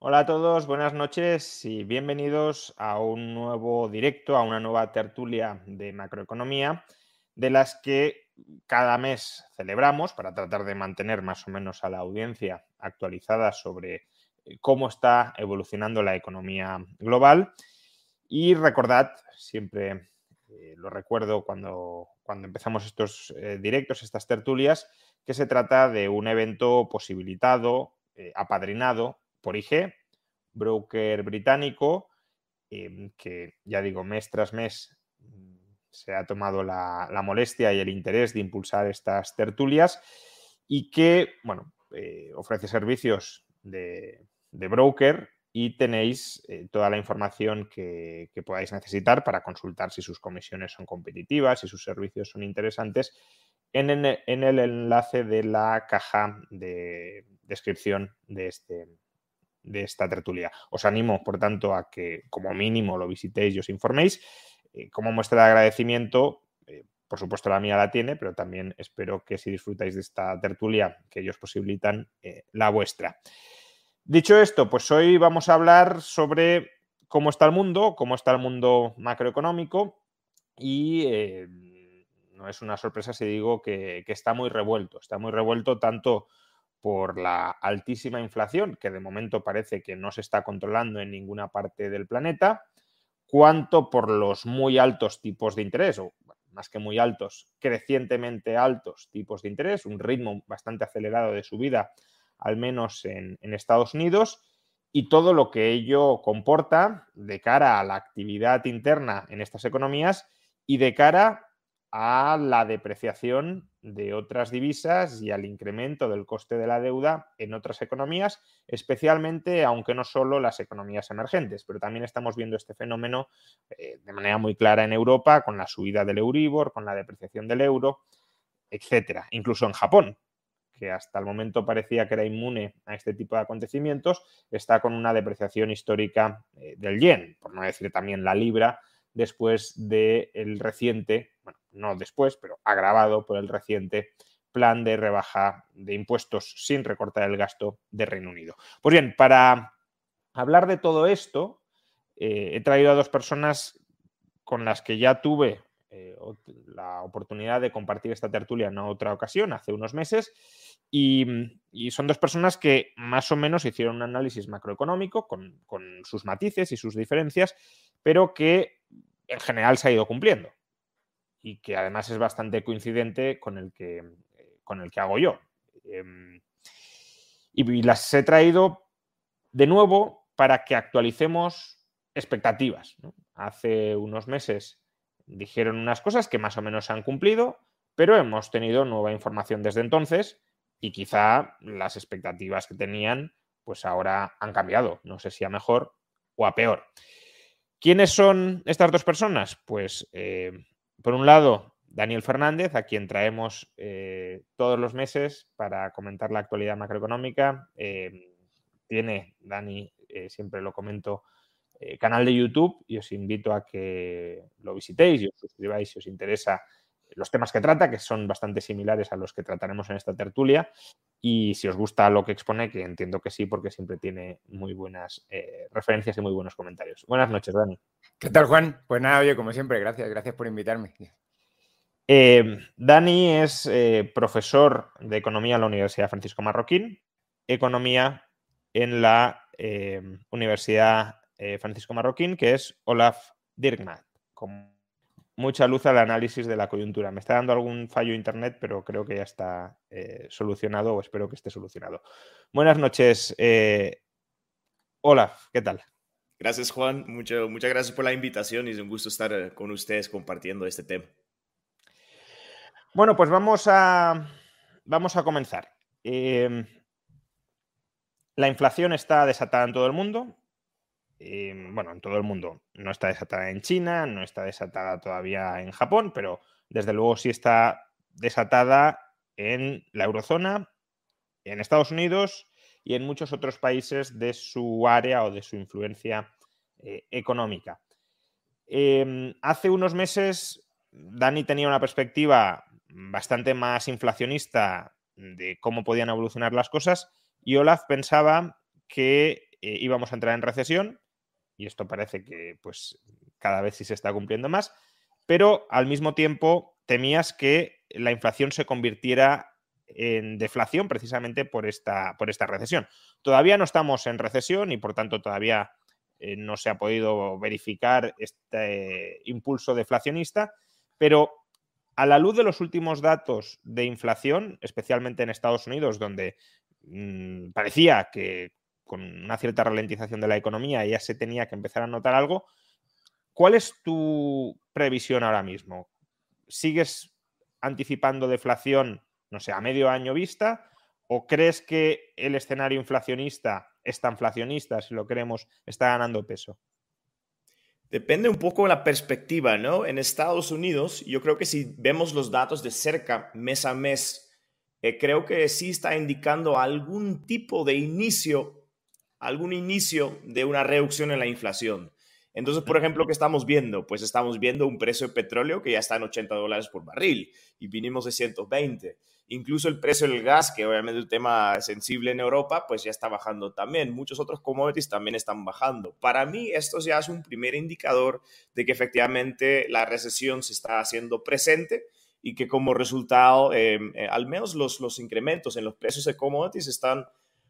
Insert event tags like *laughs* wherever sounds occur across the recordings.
Hola a todos, buenas noches y bienvenidos a un nuevo directo, a una nueva tertulia de macroeconomía, de las que cada mes celebramos para tratar de mantener más o menos a la audiencia actualizada sobre eh, cómo está evolucionando la economía global. Y recordad, siempre eh, lo recuerdo cuando, cuando empezamos estos eh, directos, estas tertulias, que se trata de un evento posibilitado, apadrinado por IG, broker británico, em, que ya digo, mes tras mes mm, se ha tomado la, molestia y el interés de impulsar estas tertulias y que, bueno, eh, ofrece servicios de, broker y tenéis eh, toda la información que, podáis necesitar para consultar si sus comisiones son competitivas, si sus servicios son interesantes, en el enlace de la caja de descripción de este, de esta tertulia. Os animo, por tanto, a que como mínimo lo visitéis y os informéis. Eh, como muestra de agradecimiento, eh, por supuesto la mía la tiene, pero también espero que si disfrutáis de esta tertulia que ellos posibilitan, eh, la vuestra. Dicho esto, pues hoy vamos a hablar sobre cómo está el mundo, cómo está el mundo macroeconómico y no es una sorpresa si digo que, que está muy revuelto, está muy revuelto tanto por la altísima inflación, que de momento parece que no se está controlando en ninguna parte del planeta, cuanto por los muy altos tipos de interés, o más que muy altos, crecientemente altos tipos de interés, un ritmo bastante acelerado de subida, al menos en, en Estados Unidos, y todo lo que ello comporta de cara a la actividad interna en estas economías y de cara a la depreciación de otras divisas y al incremento del coste de la deuda en otras economías, especialmente, aunque no solo las economías emergentes, pero también estamos viendo este fenómeno eh, de manera muy clara en Europa, con la subida del Euribor, con la depreciación del euro, etcétera. Incluso en Japón, que hasta el momento parecía que era inmune a este tipo de acontecimientos, está con una depreciación histórica eh, del yen, por no decir también la libra, después del reciente, no después, pero agravado por el reciente plan de rebaja de impuestos sin recortar el gasto de Reino Unido. Pues bien, para hablar de todo esto, eh, he traído a dos personas con las que ya tuve eh, la oportunidad de compartir esta tertulia en otra ocasión, hace unos meses, y, son dos personas que más o menos hicieron un análisis macroeconómico con, con sus matices y sus diferencias, pero que en general se ha ido cumpliendo y que además es bastante coincidente con el que, eh, con el que hago yo. Em, y las he traído de nuevo para que actualicemos expectativas. Hace unos meses dijeron unas cosas que más o menos se han cumplido, pero hemos tenido nueva información desde entonces y quizá las expectativas que tenían pues ahora han cambiado, no sé si a mejor o a peor. ¿Quiénes son estas dos personas? Pues eh, por un lado, Daniel Fernández, a quien traemos eh, todos los meses para comentar la actualidad macroeconómica. Eh, tiene, Dani, eh, siempre lo comento, canal de YouTube y os invito a que lo visitéis y os suscribáis si os interesa los temas que trata, que son bastante similares a los que trataremos en esta tertulia. Y si os gusta lo que expone, que entiendo que sí, porque siempre tiene muy buenas referencias y muy buenos comentarios. Buenas noches, Dani. ¿Qué tal, Juan? Pues nada, oye, como siempre, gracias, gracias por invitarme. Eh, Dani es eh, profesor de economía en la Universidad Francisco Marroquín, economía en la eh, Universidad Francisco Marroquín, que es Olaf Dirkmaat, con mucha luz al análisis de la coyuntura. Me está dando algún fallo internet, pero creo que ya está solucionado o espero que esté solucionado. Buenas noches, Olaf, ¿qué tal? Gracias, Juan. Mucho, muchas gracias por la invitación y es un gusto estar eh, con ustedes compartiendo este tema. Bueno, pues vamos a, vamos a comenzar. Em, La inflación está desatada en todo el mundo. Eh, bueno, en todo el mundo. No está desatada en China, no está desatada todavía en Japón, pero desde luego sí está desatada en la eurozona, en Estados Unidos y en muchos otros países de su área o de su influencia eh, económica. Em, hace unos meses, Dani tenía una perspectiva bastante más inflacionista de cómo podían evolucionar las cosas y Olaf pensaba que eh, íbamos a entrar en recesión y esto parece que pues cada vez sí se está cumpliendo más, pero al mismo tiempo temías que la inflación se convirtiera en deflación precisamente por esta, por esta recesión. Todavía no estamos en recesión y por tanto todavía eh, no se ha podido verificar este impulso deflacionista, pero a la luz de los últimos datos de inflación, especialmente en Estados Unidos, donde mm, parecía que con una cierta ralentización de la economía ya se tenía que empezar a notar algo, ¿cuál es tu previsión ahora mismo? ¿Sigues anticipando deflación, no sé, a medio año vista? ¿O crees que el escenario inflacionista, esta inflacionista, si lo queremos, está ganando peso? Depende un poco de la perspectiva, ¿no? En Estados Unidos, yo creo que si vemos los datos de cerca, mes a mes, eh, creo que sí está indicando algún tipo de inicio, algún inicio de una reducción en la inflación. Entonces, por ejemplo, ¿qué estamos viendo? Pues estamos viendo un precio de petróleo que ya está en 80 dólares por barril y vinimos de 120. Incluso el precio del gas, que obviamente es un tema sensible en Europa, pues ya está bajando también. Muchos otros commodities también están bajando. Para mí, esto ya es un primer indicador de que efectivamente la recesión se está haciendo presente y que como resultado, em, eh, al menos los, los incrementos en los precios de commodities están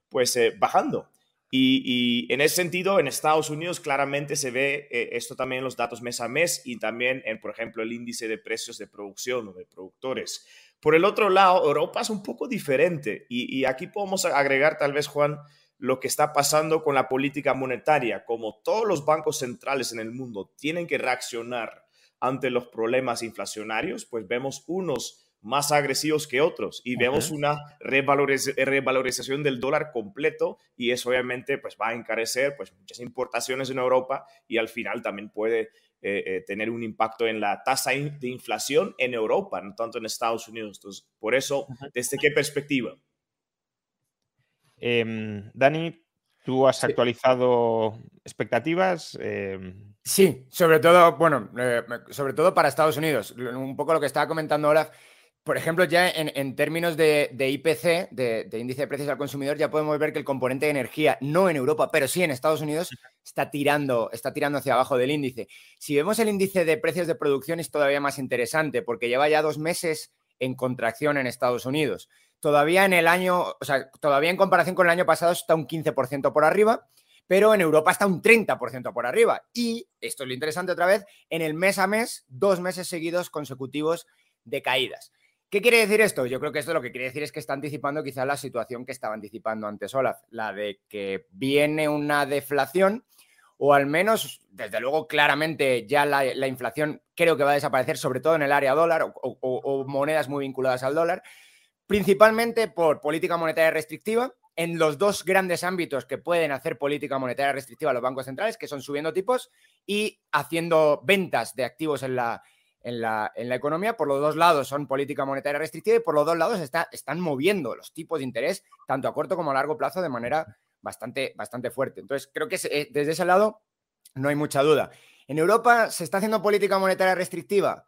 pues eh, bajando. Y, en ese sentido, en Estados Unidos claramente se ve eh, esto también en los datos mes a mes y también en, por ejemplo, el índice de precios de producción o de productores. Por el otro lado, Europa es un poco diferente y, aquí podemos agregar tal vez, Juan, lo que está pasando con la política monetaria. Como todos los bancos centrales en el mundo tienen que reaccionar ante los problemas inflacionarios, pues vemos unos más agresivos que otros y vemos una revalorización del dólar completo y eso obviamente pues va a encarecer pues muchas importaciones en Europa y al final también puede eh, eh, tener un impacto en la tasa de inflación en Europa, no tanto en Estados Unidos. Entonces, por eso, ¿desde qué perspectiva? Em, Dani, ¿tú has actualizado expectativas? Em, sí, sobre todo, bueno, eh, sobre todo para Estados Unidos. Un poco lo que estaba comentando Olaf por ejemplo, ya en, términos de, IPC, de, índice de precios al consumidor, ya podemos ver que el componente de energía, no en Europa, pero sí en Estados Unidos, está tirando, está tirando hacia abajo del índice. Si vemos el índice de precios de producción es todavía más interesante porque lleva ya dos meses en contracción en Estados Unidos. Todavía en el año, o sea, todavía en comparación con el año pasado está un 15% por arriba, pero en Europa está un 30% por arriba. Y, esto es lo interesante otra vez, en el mes a mes, dos meses seguidos consecutivos de caídas. ¿Qué quiere decir esto? Yo creo que esto lo que quiere decir es que está anticipando quizá la situación que estaba anticipando antes Olaf, la de que viene una deflación o al menos, desde luego, claramente ya la, inflación creo que va a desaparecer, sobre todo en el área dólar o, o, monedas muy vinculadas al dólar, principalmente por política monetaria restrictiva en los dos grandes ámbitos que pueden hacer política monetaria restrictiva los bancos centrales, que son subiendo tipos y haciendo ventas de activos en la, en la, economía. Por los dos lados son política monetaria restrictiva y por los dos lados está, están moviendo los tipos de interés, tanto a corto como a largo plazo, de manera bastante, bastante fuerte. Entonces, creo que eh, desde ese lado no hay mucha duda. ¿En Europa se está haciendo política monetaria restrictiva?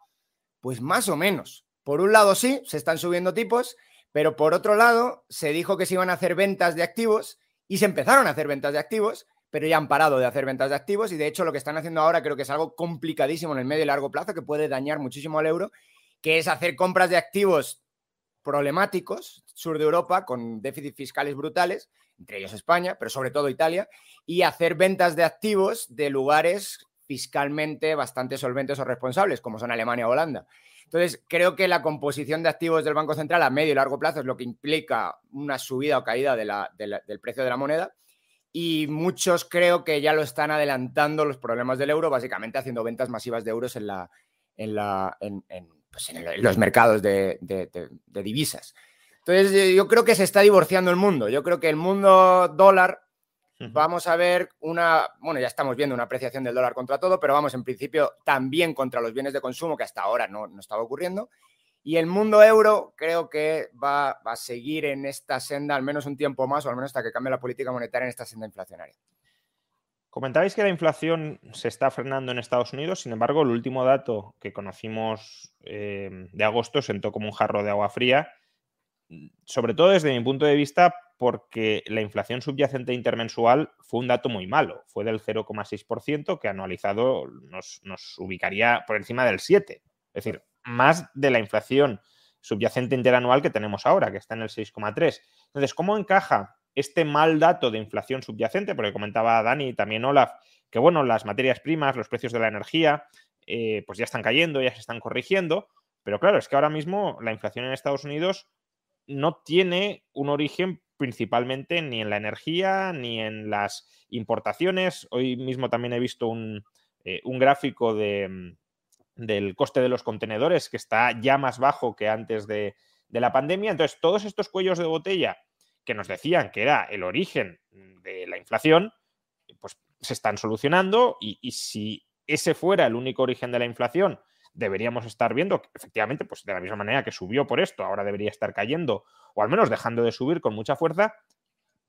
Pues más o menos. Por un lado sí, se están subiendo tipos, pero por otro lado se dijo que se iban a hacer ventas de activos y se empezaron a hacer ventas de activos pero ya han parado de hacer ventas de activos y de hecho lo que están haciendo ahora creo que es algo complicadísimo en el medio y largo plazo que puede dañar muchísimo al euro, que es hacer compras de activos problemáticos, sur de Europa, con déficits fiscales brutales, entre ellos España, pero sobre todo Italia, y hacer ventas de activos de lugares fiscalmente bastante solventes o responsables, como son Alemania o Holanda. Entonces, creo que la composición de activos del Banco Central a medio y largo plazo es lo que implica una subida o caída del precio de la moneda y muchos creo que ya lo están adelantando los problemas del euro, básicamente haciendo ventas masivas de euros en, la, en, la, en, pues los mercados de, divisas. Entonces, yo creo que se está divorciando el mundo. Yo creo que el mundo dólar, vamos a ver una, bueno, ya estamos viendo una apreciación del dólar contra todo, pero vamos, en principio, también contra los bienes de consumo, que hasta ahora no, no estaba ocurriendo. Y el mundo euro creo que va, a seguir en esta senda al menos un tiempo más, o al menos hasta que cambie la política monetaria en esta senda inflacionaria. Comentabais que la inflación se está frenando en Estados Unidos, sin embargo, el último dato que conocimos eh, de agosto sentó como un jarro de agua fría, sobre todo desde mi punto de vista, porque la inflación subyacente intermensual fue un dato muy malo, fue del 0,6%, que anualizado nos, nos ubicaría por encima del 7%, es decir, más de la inflación subyacente interanual que tenemos ahora, que está en el 6,3%. Entonces, ¿cómo encaja este mal dato de inflación subyacente, porque comentaba Dani y también Olaf, que bueno, las materias primas, los precios de la energía, eh, pues ya están cayendo, ya se están corrigiendo, pero claro, es que ahora mismo la inflación en Estados Unidos no tiene un origen principalmente ni en la energía ni en las importaciones. Hoy mismo también he visto un, eh, gráfico de, del coste de los contenedores que está ya más bajo que antes de, la pandemia. Entonces, todos estos cuellos de botella que nos decían que era el origen de la inflación, pues se están solucionando y, si ese fuera el único origen de la inflación, deberíamos estar viendo que efectivamente, pues de la misma manera que subió por esto, ahora debería estar cayendo o al menos dejando de subir con mucha fuerza,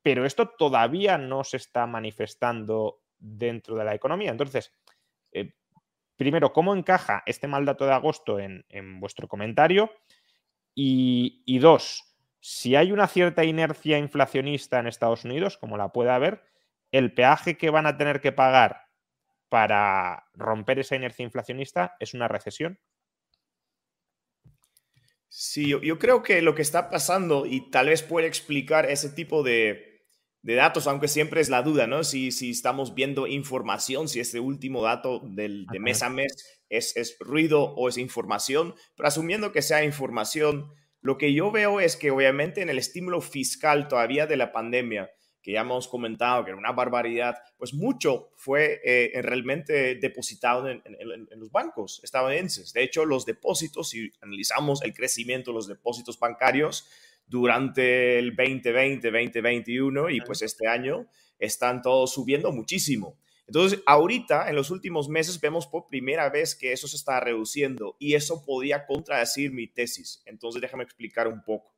pero esto todavía no se está manifestando dentro de la economía. Entonces, eh, primero, ¿cómo encaja este mal dato de agosto en, vuestro comentario? Y, dos, si hay una cierta inercia inflacionista en Estados Unidos, como la puede haber, el peaje que van a tener que pagar para romper esa inercia inflacionista es una recesión. Sí, yo, creo que lo que está pasando y tal vez puede explicar ese tipo de, datos, aunque siempre es la duda, ¿no? Si, si estamos viendo información, si este último dato del, de mes a mes es, es ruido o es información, pero asumiendo que sea información, lo que yo veo es que obviamente en el estímulo fiscal todavía de la pandemia, que ya hemos comentado que era una barbaridad, pues mucho fue eh, realmente depositado en, los bancos estadounidenses. De hecho, los depósitos, si analizamos el crecimiento de los depósitos bancarios durante el 2020, 2021 y pues este año, están todos subiendo muchísimo. Entonces, ahorita, en los últimos meses, vemos por primera vez que eso se está reduciendo y eso podría contradecir mi tesis. Entonces, déjame explicar un poco.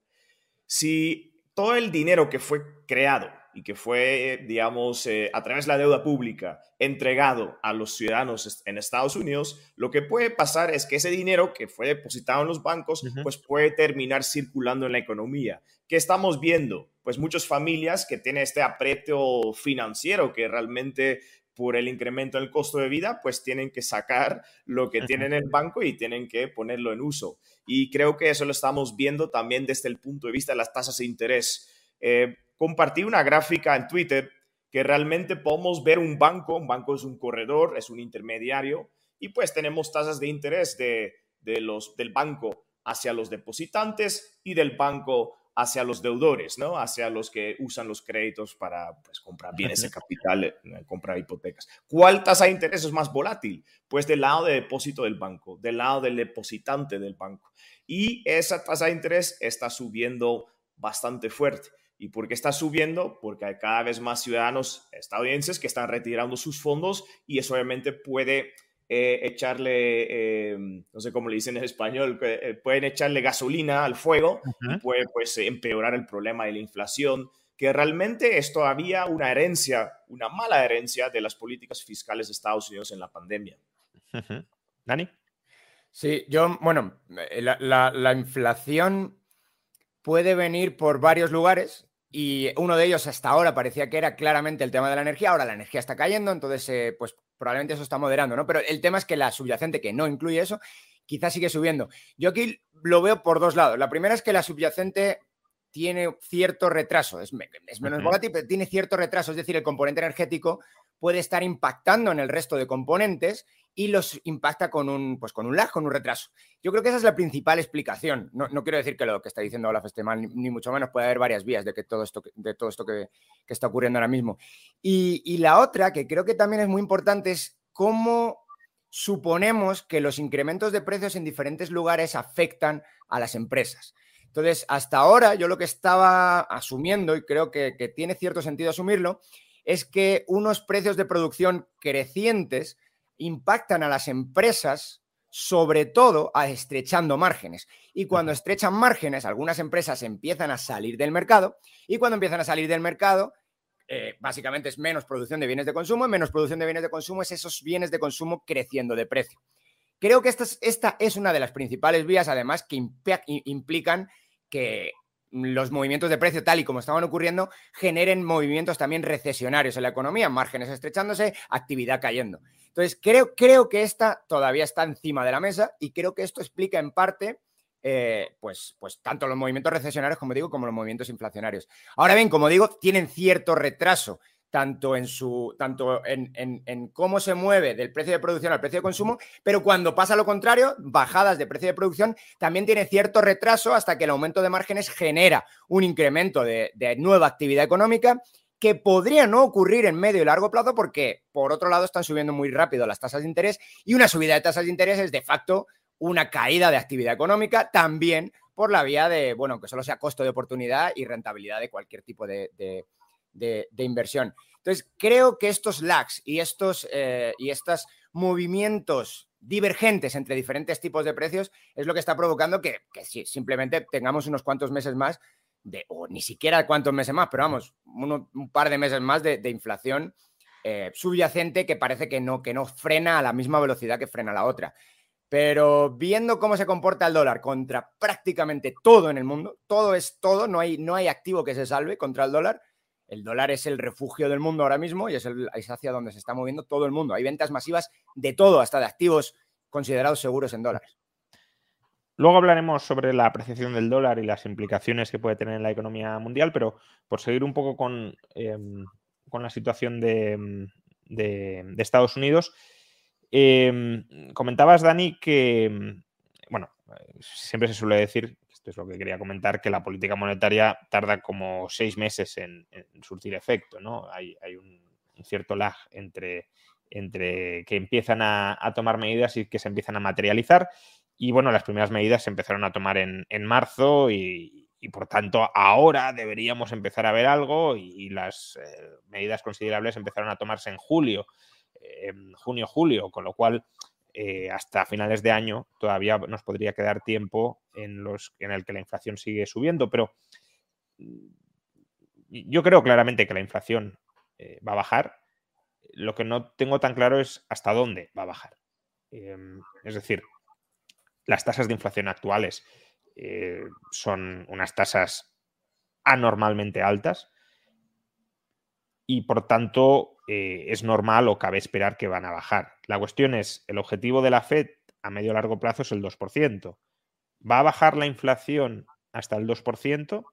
Si todo el dinero que fue creado y que fue, digamos, eh, a través de la deuda pública entregado a los ciudadanos en Estados Unidos, lo que puede pasar es que ese dinero que fue depositado en los bancos, pues puede terminar circulando en la economía. ¿Qué estamos viendo? Pues muchas familias que tienen este aprieto financiero que realmente por el incremento del costo de vida, pues tienen que sacar lo que tienen en el banco y tienen que ponerlo en uso. Y creo que eso lo estamos viendo también desde el punto de vista de las tasas de interés. Eh, compartí una gráfica en Twitter que realmente podemos ver un banco, un banco es un corredor, es un intermediario, y pues tenemos tasas de interés de, de los, del banco hacia los depositantes y del banco hacia los deudores, ¿no? Hacia los que usan los créditos para pues, comprar bienes de capital, eh, comprar hipotecas. ¿Cuál tasa de interés es más volátil? Pues del lado de depósito del banco, del lado del depositante del banco. Y esa tasa de interés está subiendo bastante fuerte. ¿Y por qué está subiendo? Porque hay cada vez más ciudadanos estadounidenses que están retirando sus fondos y eso obviamente puede eh, echarle, eh, no sé cómo le dicen en español, eh, pueden echarle gasolina al fuego y puede pues, empeorar el problema de la inflación, que realmente es todavía una herencia, una mala herencia de las políticas fiscales de Estados Unidos en la pandemia. Dani. Sí, yo, bueno, la, la inflación puede venir por varios lugares. Y uno de ellos hasta ahora parecía que era claramente el tema de la energía. Ahora la energía está cayendo, entonces, pues probablemente eso está moderando, ¿no? Pero el tema es que la subyacente, que no incluye eso, quizás sigue subiendo. Yo aquí lo veo por dos lados. La primera es que la subyacente tiene cierto retraso, es, menos volátil, pero tiene cierto retraso, es decir, el componente energético puede estar impactando en el resto de componentes y los impacta con un, pues con un lag, con un retraso. Yo creo que esa es la principal explicación. No, quiero decir que lo que está diciendo Olaf esté mal, ni, mucho menos puede haber varias vías de, que todo esto, de todo esto que, está ocurriendo ahora mismo. Y, y la otra, que creo que también es muy importante, es cómo suponemos que los incrementos de precios en diferentes lugares afectan a las empresas. Entonces, hasta ahora yo lo que estaba asumiendo, y creo que, que tiene cierto sentido asumirlo, es que unos precios de producción crecientes impactan a las empresas sobre todo a estrechando márgenes. Y cuando estrechan márgenes, algunas empresas empiezan a salir del mercado y cuando empiezan a salir del mercado, eh, básicamente es menos producción de bienes de consumo y menos producción de bienes de consumo es esos bienes de consumo creciendo de precio. Creo que esta es, esta es una de las principales vías, además, que implican que los movimientos de precio, tal y como estaban ocurriendo, generen movimientos también recesionarios en la economía, márgenes estrechándose, actividad cayendo. Entonces, creo, creo que esta todavía está encima de la mesa y creo que esto explica en parte, eh, pues, pues tanto los movimientos recesionarios, como digo, como los movimientos inflacionarios. Ahora bien, como digo, tienen cierto retraso tanto en su tanto en, en, cómo se mueve del precio de producción al precio de consumo, pero cuando pasa lo contrario, bajadas de precio de producción, también tiene cierto retraso hasta que el aumento de márgenes genera un incremento de, nueva actividad económica que podría no ocurrir en medio y largo plazo porque, por otro lado, están subiendo muy rápido las tasas de interés y una subida de tasas de interés es de facto una caída de actividad económica, también por la vía de, bueno, que solo sea costo de oportunidad y rentabilidad de cualquier tipo de, inversión. Entonces, creo que estos lags y estos, eh, y movimientos divergentes entre diferentes tipos de precios es lo que está provocando que, simplemente tengamos unos cuantos meses más de, o ni siquiera cuantos meses más, pero vamos, un par de meses más de, inflación eh, subyacente que parece que no, que no frena a la misma velocidad que frena la otra. Pero viendo cómo se comporta el dólar contra prácticamente todo en el mundo, todo es todo, no hay, no hay activo que se salve contra el dólar, el dólar es el refugio del mundo ahora mismo y es, el, hacia donde se está moviendo todo el mundo. Hay ventas masivas de todo, hasta de activos considerados seguros en dólares. Luego hablaremos sobre la apreciación del dólar y las implicaciones que puede tener en la economía mundial, pero por seguir un poco con, em, la situación de, Estados Unidos, em, comentabas, Dani, que, bueno, siempre se suele decir esto es lo que quería comentar, que la política monetaria tarda como seis meses en, surtir efecto, ¿no? Hay, un, cierto lag entre, entre que empiezan a, tomar medidas y que se empiezan a materializar. Y bueno, las primeras medidas se empezaron a tomar en, marzo y, por tanto ahora deberíamos empezar a ver algo y, las eh, medidas considerables empezaron a tomarse en julio, en junio, julio, con lo cual eh, hasta finales de año todavía nos podría quedar tiempo en, los, en el que la inflación sigue subiendo, pero mm, yo creo claramente que la inflación eh, va a bajar. Lo que no tengo tan claro es hasta dónde va a bajar. Em, es decir, las tasas de inflación actuales eh, son unas tasas anormalmente altas y por tanto eh, es normal o cabe esperar que van a bajar. La cuestión es, el objetivo de la Fed a medio largo plazo es el 2%. ¿Va a bajar la inflación hasta el 2%?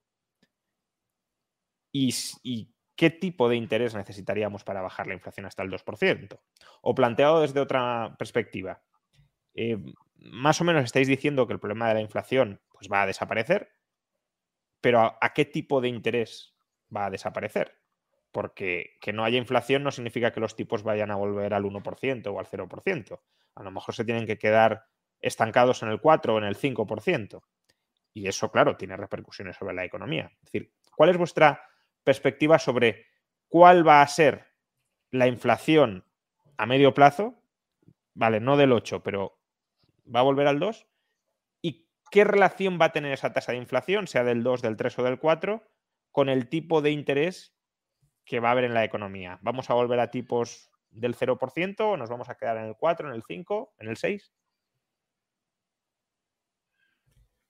¿Y, qué tipo de interés necesitaríamos para bajar la inflación hasta el 2%? O planteado desde otra perspectiva, eh, más o menos estáis diciendo que el problema de la inflación pues, va a desaparecer, pero ¿a qué tipo de interés va a desaparecer? Porque que no haya inflación no significa que los tipos vayan a volver al 1% o al 0%. A lo mejor se tienen que quedar estancados en el 4 o en el 5%. Y eso, claro, tiene repercusiones sobre la economía. Es decir, ¿cuál es vuestra perspectiva sobre cuál va a ser la inflación a medio plazo? Vale, no del 8, pero ¿va a volver al 2? ¿Y qué relación va a tener esa tasa de inflación, sea del 2, del 3 o del 4, con el tipo de interés que va a haber en la economía. ¿Vamos a volver a tipos del 0% o nos vamos a quedar en el 4, en el 5, en el 6?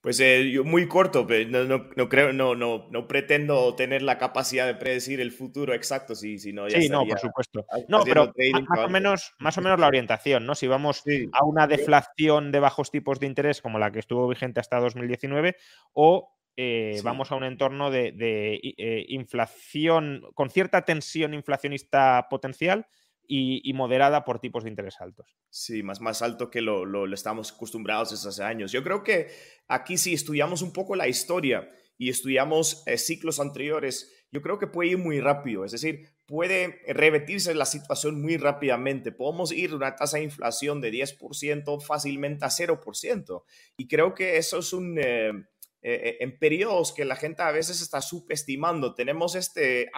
Pues eh, yo muy corto, pero no, creo, no, no, no pretendo tener la capacidad de predecir el futuro exacto, si, si no Sí, no, por supuesto. No, pero más, o menos, más o menos la orientación, ¿no? Si vamos a una deflación de bajos tipos de interés como la que estuvo vigente hasta 2019 o eh, vamos a un entorno de, eh, inflación, con cierta tensión inflacionista potencial y, moderada por tipos de interés altos. Sí, más, más alto que lo, lo, estamos acostumbrados desde hace años. Yo creo que aquí si estudiamos un poco la historia y estudiamos eh, ciclos anteriores, yo creo que puede ir muy rápido, es decir, puede repetirse la situación muy rápidamente. Podemos ir de una tasa de inflación de 10% fácilmente a 0%. Y creo que eso es un eh, en periodos que la gente a veces está subestimando. Tenemos este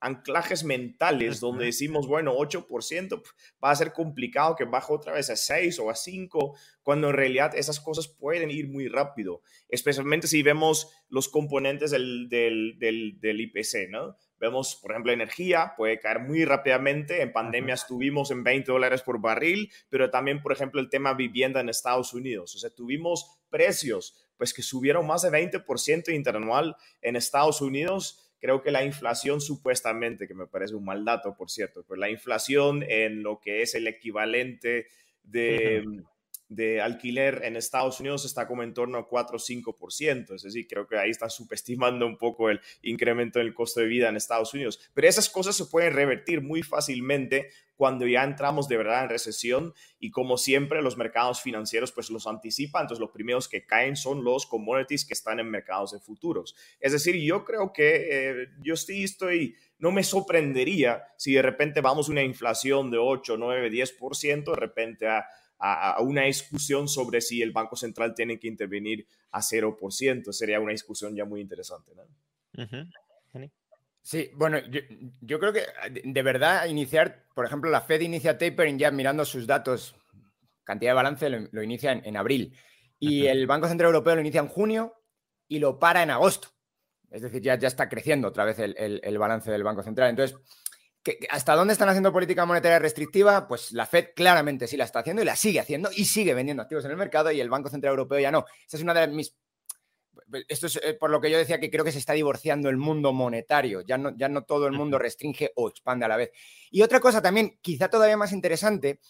anclajes mentales donde decimos, bueno, 8% va a ser complicado que baje otra vez a 6 o a 5, cuando en realidad esas cosas pueden ir muy rápido, especialmente si vemos los componentes del, del, del, IPC, ¿no? Vemos, por ejemplo, energía puede caer muy rápidamente. En pandemia estuvimos en 20 dólares por barril, pero también, por ejemplo, el tema vivienda en Estados Unidos. O sea, tuvimos precios pues que subieron más de 20% interanual en Estados Unidos creo que la inflación supuestamente, que me parece un mal dato, por cierto, pero la inflación en lo que es el equivalente de, de alquiler en Estados Unidos está como en torno a 4 o 5%. Es decir, creo que ahí está *laughs* subestimando un poco el incremento del costo de vida en Estados Unidos. Pero esas cosas se pueden revertir muy fácilmente cuando ya entramos de verdad en recesión y como siempre los mercados financieros pues los anticipan, entonces los primeros que caen son los commodities que están en mercados de futuros. Es decir, yo creo que eh, yo sí estoy, no me sorprendería si de repente vamos a una inflación de 8, 9, 10%, de repente a a, una discusión sobre si el Banco Central tiene que intervenir a 0%. Sería una discusión ya muy interesante. Sí, bueno, yo, creo que de verdad iniciar, por ejemplo, la Fed inicia tapering ya mirando sus datos, cantidad de balance lo, inicia en, abril y el Banco Central Europeo lo inicia en junio y lo para en agosto. Es decir, ya, ya está creciendo otra vez el, el balance del Banco Central. Entonces, ¿Hasta dónde están haciendo política monetaria restrictiva? Pues la Fed claramente sí la está haciendo y la sigue haciendo y sigue vendiendo activos en el mercado y el Banco Central Europeo ya no. Esa es una de mis... Esto es eh, por lo que yo decía que creo que se está divorciando el mundo monetario. Ya no, ya no todo el mundo restringe o expande a la vez. Y otra cosa también, quizá todavía más interesante,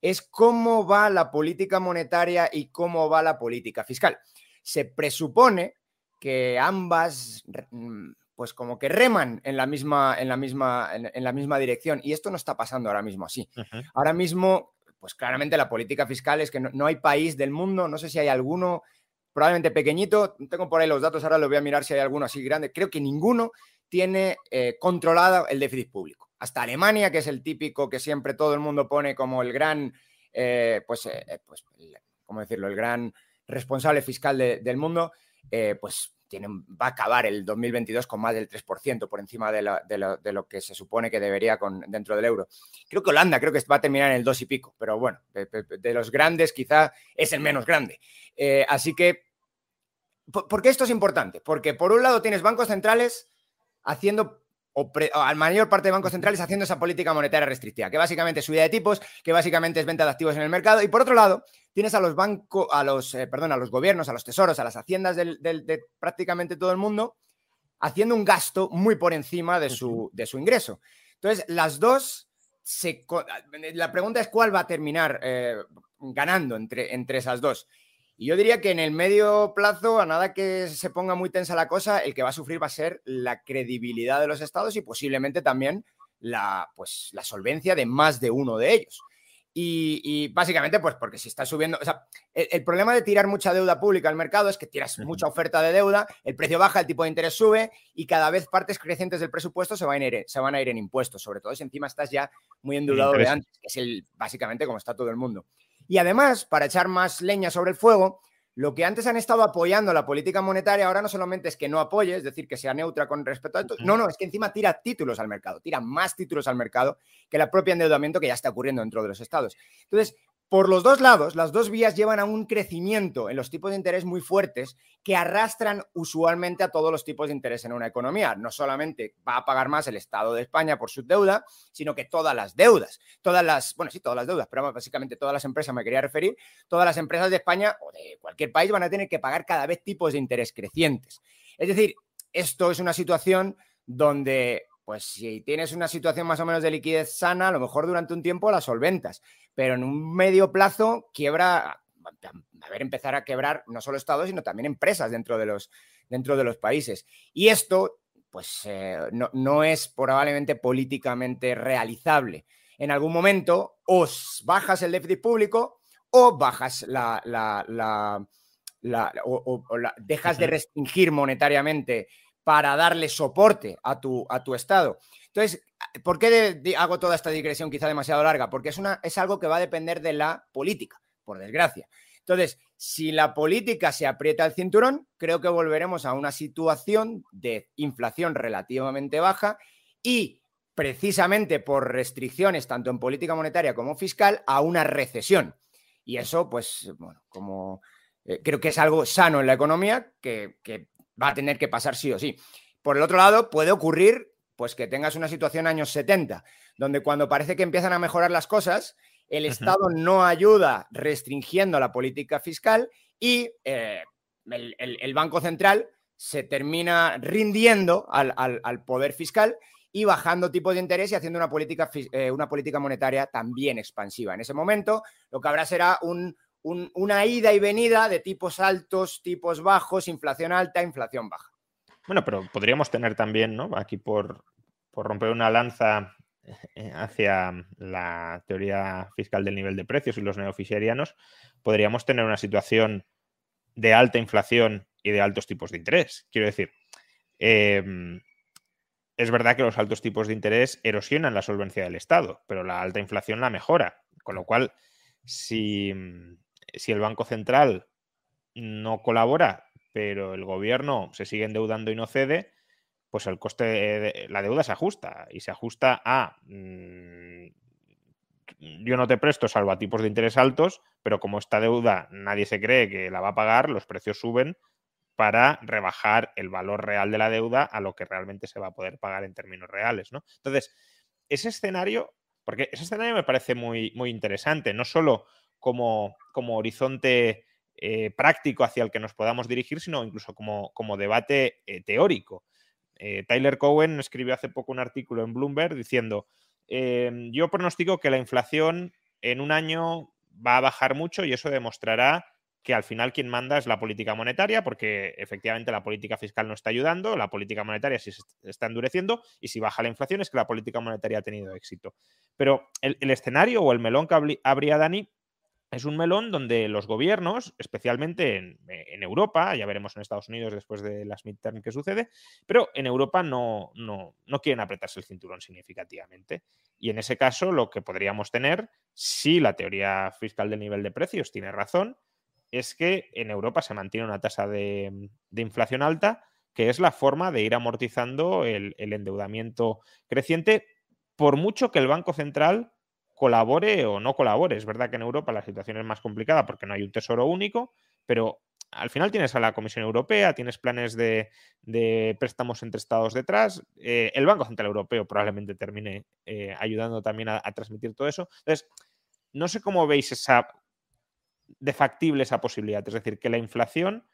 es cómo va la política monetaria y cómo va la política fiscal. Se presupone que ambas mm, pues como que reman en la misma, en la misma, en, la misma dirección. Y esto no está pasando ahora mismo así. Ahora mismo, pues claramente la política fiscal es que no, hay país del mundo, no sé si hay alguno, probablemente pequeñito, tengo por ahí los datos, ahora lo voy a mirar si hay alguno así grande, creo que ninguno tiene eh, controlado el déficit público. Hasta Alemania, que es el típico que siempre todo el mundo pone como el gran, eh, pues, eh, pues ¿cómo decirlo?, el gran responsable fiscal del mundo, pues va a acabar el 2022 con más del 3% por encima de, lo, que se supone que debería con, dentro del euro. Creo que Holanda creo que va a terminar en el 2 y pico, pero bueno, de, los grandes quizá es el menos grande. Eh, así que, ¿por qué esto es importante? Porque por un lado tienes bancos centrales haciendo o, a mayor parte de bancos centrales haciendo esa política monetaria restrictiva, que básicamente es subida de tipos, que básicamente es venta de activos en el mercado. Y por otro lado, tienes a los bancos, a los, eh, perdón, a los gobiernos, a los tesoros, a las haciendas de prácticamente todo el mundo, haciendo un gasto muy por encima de su, de su ingreso. Entonces, las dos se, la pregunta es cuál va a terminar eh, ganando entre, entre esas dos. Y yo diría que en el medio plazo, a nada que se ponga muy tensa la cosa, el que va a sufrir va a ser la credibilidad de los estados y posiblemente también la, pues, la solvencia de más de uno de ellos. Y, básicamente, pues porque si está subiendo, o sea, el, problema de tirar mucha deuda pública al mercado es que tiras mucha oferta de deuda, el precio baja, el tipo de interés sube y cada vez partes crecientes del presupuesto se van a ir, se van a ir en impuestos, sobre todo si encima estás ya muy endeudado de antes, que es el, básicamente como está todo el mundo. Y además, para echar más leña sobre el fuego, lo que antes han estado apoyando la política monetaria ahora no solamente es que no apoye, es decir, que sea neutra con respecto a esto, no, no, es que encima tira títulos al mercado, tira más títulos al mercado que la propia endeudamiento que ya está ocurriendo dentro de los estados. Entonces, por los dos lados, las dos vías llevan a un crecimiento en los tipos de interés muy fuertes que arrastran usualmente a todos los tipos de interés en una economía. No solamente va a pagar más el Estado de España por su deuda, sino que todas las deudas, todas las, bueno, sí, todas las deudas, pero básicamente todas las empresas, me quería referir, todas las empresas de España o de cualquier país van a tener que pagar cada vez tipos de interés crecientes. Es decir, esto es una situación donde pues si tienes una situación más o menos de liquidez sana, a lo mejor durante un tiempo la solventas, pero en un medio plazo quiebra, a ver, empezar a quebrar no solo estados, sino también empresas dentro de los, dentro de los países. Y esto, pues, eh, no, es probablemente políticamente realizable. En algún momento, os bajas el déficit público o bajas la, la, o, dejas de restringir monetariamente para darle soporte a tu, a tu Estado. Entonces, ¿por qué hago toda esta digresión quizá demasiado larga? Porque es, una, es algo que va a depender de la política, por desgracia. Entonces, si la política se aprieta el cinturón, creo que volveremos a una situación de inflación relativamente baja y precisamente por restricciones tanto en política monetaria como fiscal a una recesión. Y eso, pues, bueno, como eh, creo que es algo sano en la economía que, va a tener que pasar sí o sí. Por el otro lado, puede ocurrir pues que tengas una situación años 70, donde cuando parece que empiezan a mejorar las cosas, el Estado no ayuda restringiendo la política fiscal y eh, el, Banco Central se termina rindiendo al poder fiscal y bajando tipos de interés y haciendo una política, eh, una política monetaria también expansiva. En ese momento lo que habrá será una ida y venida de tipos altos, tipos bajos, inflación alta, inflación baja. Bueno, pero podríamos tener también, ¿no? Aquí por, romper una lanza eh, hacia la teoría fiscal del nivel de precios y los neoficiarianos, podríamos tener una situación de alta inflación y de altos tipos de interés. Quiero decir, em, es verdad que los altos tipos de interés erosionan la solvencia del Estado, pero la alta inflación la mejora. Con lo cual, si, si el Banco Central no colabora, pero el gobierno se sigue endeudando y no cede, pues el coste de la deuda se ajusta y se ajusta a mm, yo no te presto salvo a tipos de interés altos, pero como esta deuda nadie se cree que la va a pagar, los precios suben para rebajar el valor real de la deuda a lo que realmente se va a poder pagar en términos reales, ¿no? Entonces, ese escenario, porque ese escenario me parece muy, muy interesante, no solo como, como horizonte eh, práctico hacia el que nos podamos dirigir, sino incluso como, como debate eh, teórico. Eh, Tyler Cowen escribió hace poco un artículo en Bloomberg diciendo, em, yo pronostico que la inflación en un año va a bajar mucho y eso demostrará que al final quien manda es la política monetaria, porque efectivamente la política fiscal no está ayudando, la política monetaria sí se está endureciendo, y si baja la inflación es que la política monetaria ha tenido éxito. Pero el, escenario o el melón que habría Dani es un melón donde los gobiernos, especialmente en, Europa, ya veremos en Estados Unidos después de las midterm que sucede, pero en Europa no, no, no, quieren apretarse el cinturón significativamente. Y en ese caso, lo que podríamos tener, si la teoría fiscal del nivel de precios tiene razón, es que en Europa se mantiene una tasa de, inflación alta, que es la forma de ir amortizando el, endeudamiento creciente, por mucho que el Banco Central colabore o no colabore. Es verdad que en Europa la situación es más complicada porque no hay un tesoro único, pero al final tienes a la Comisión Europea, tienes planes de, préstamos entre estados detrás. Eh, el Banco Central Europeo probablemente termine eh, ayudando también a, a, transmitir todo eso. Entonces, no sé cómo veis esa de factible esa posibilidad. Es decir, que la inflación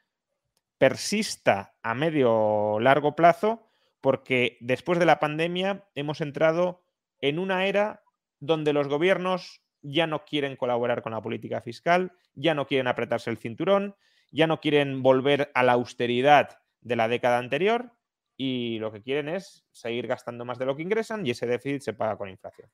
persista a medio largo plazo porque después de la pandemia hemos entrado en una era donde los gobiernos ya no quieren colaborar con la política fiscal, ya no quieren apretarse el cinturón, ya no quieren volver a la austeridad de la década anterior y lo que quieren es seguir gastando más de lo que ingresan y ese déficit se paga con inflación.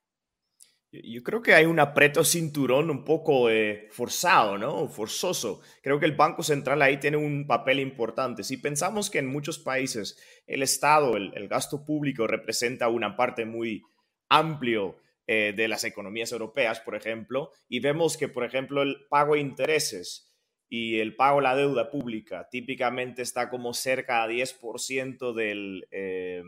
Yo creo que hay un apreto cinturón un poco eh, forzado, ¿no? Forzoso. Creo que el Banco Central ahí tiene un papel importante. Si pensamos que en muchos países el Estado, el, gasto público representa una parte muy amplio eh, de las economías europeas, por ejemplo, y vemos que, por ejemplo, el pago de intereses y el pago de la deuda pública típicamente está como cerca a 10% del... Eh,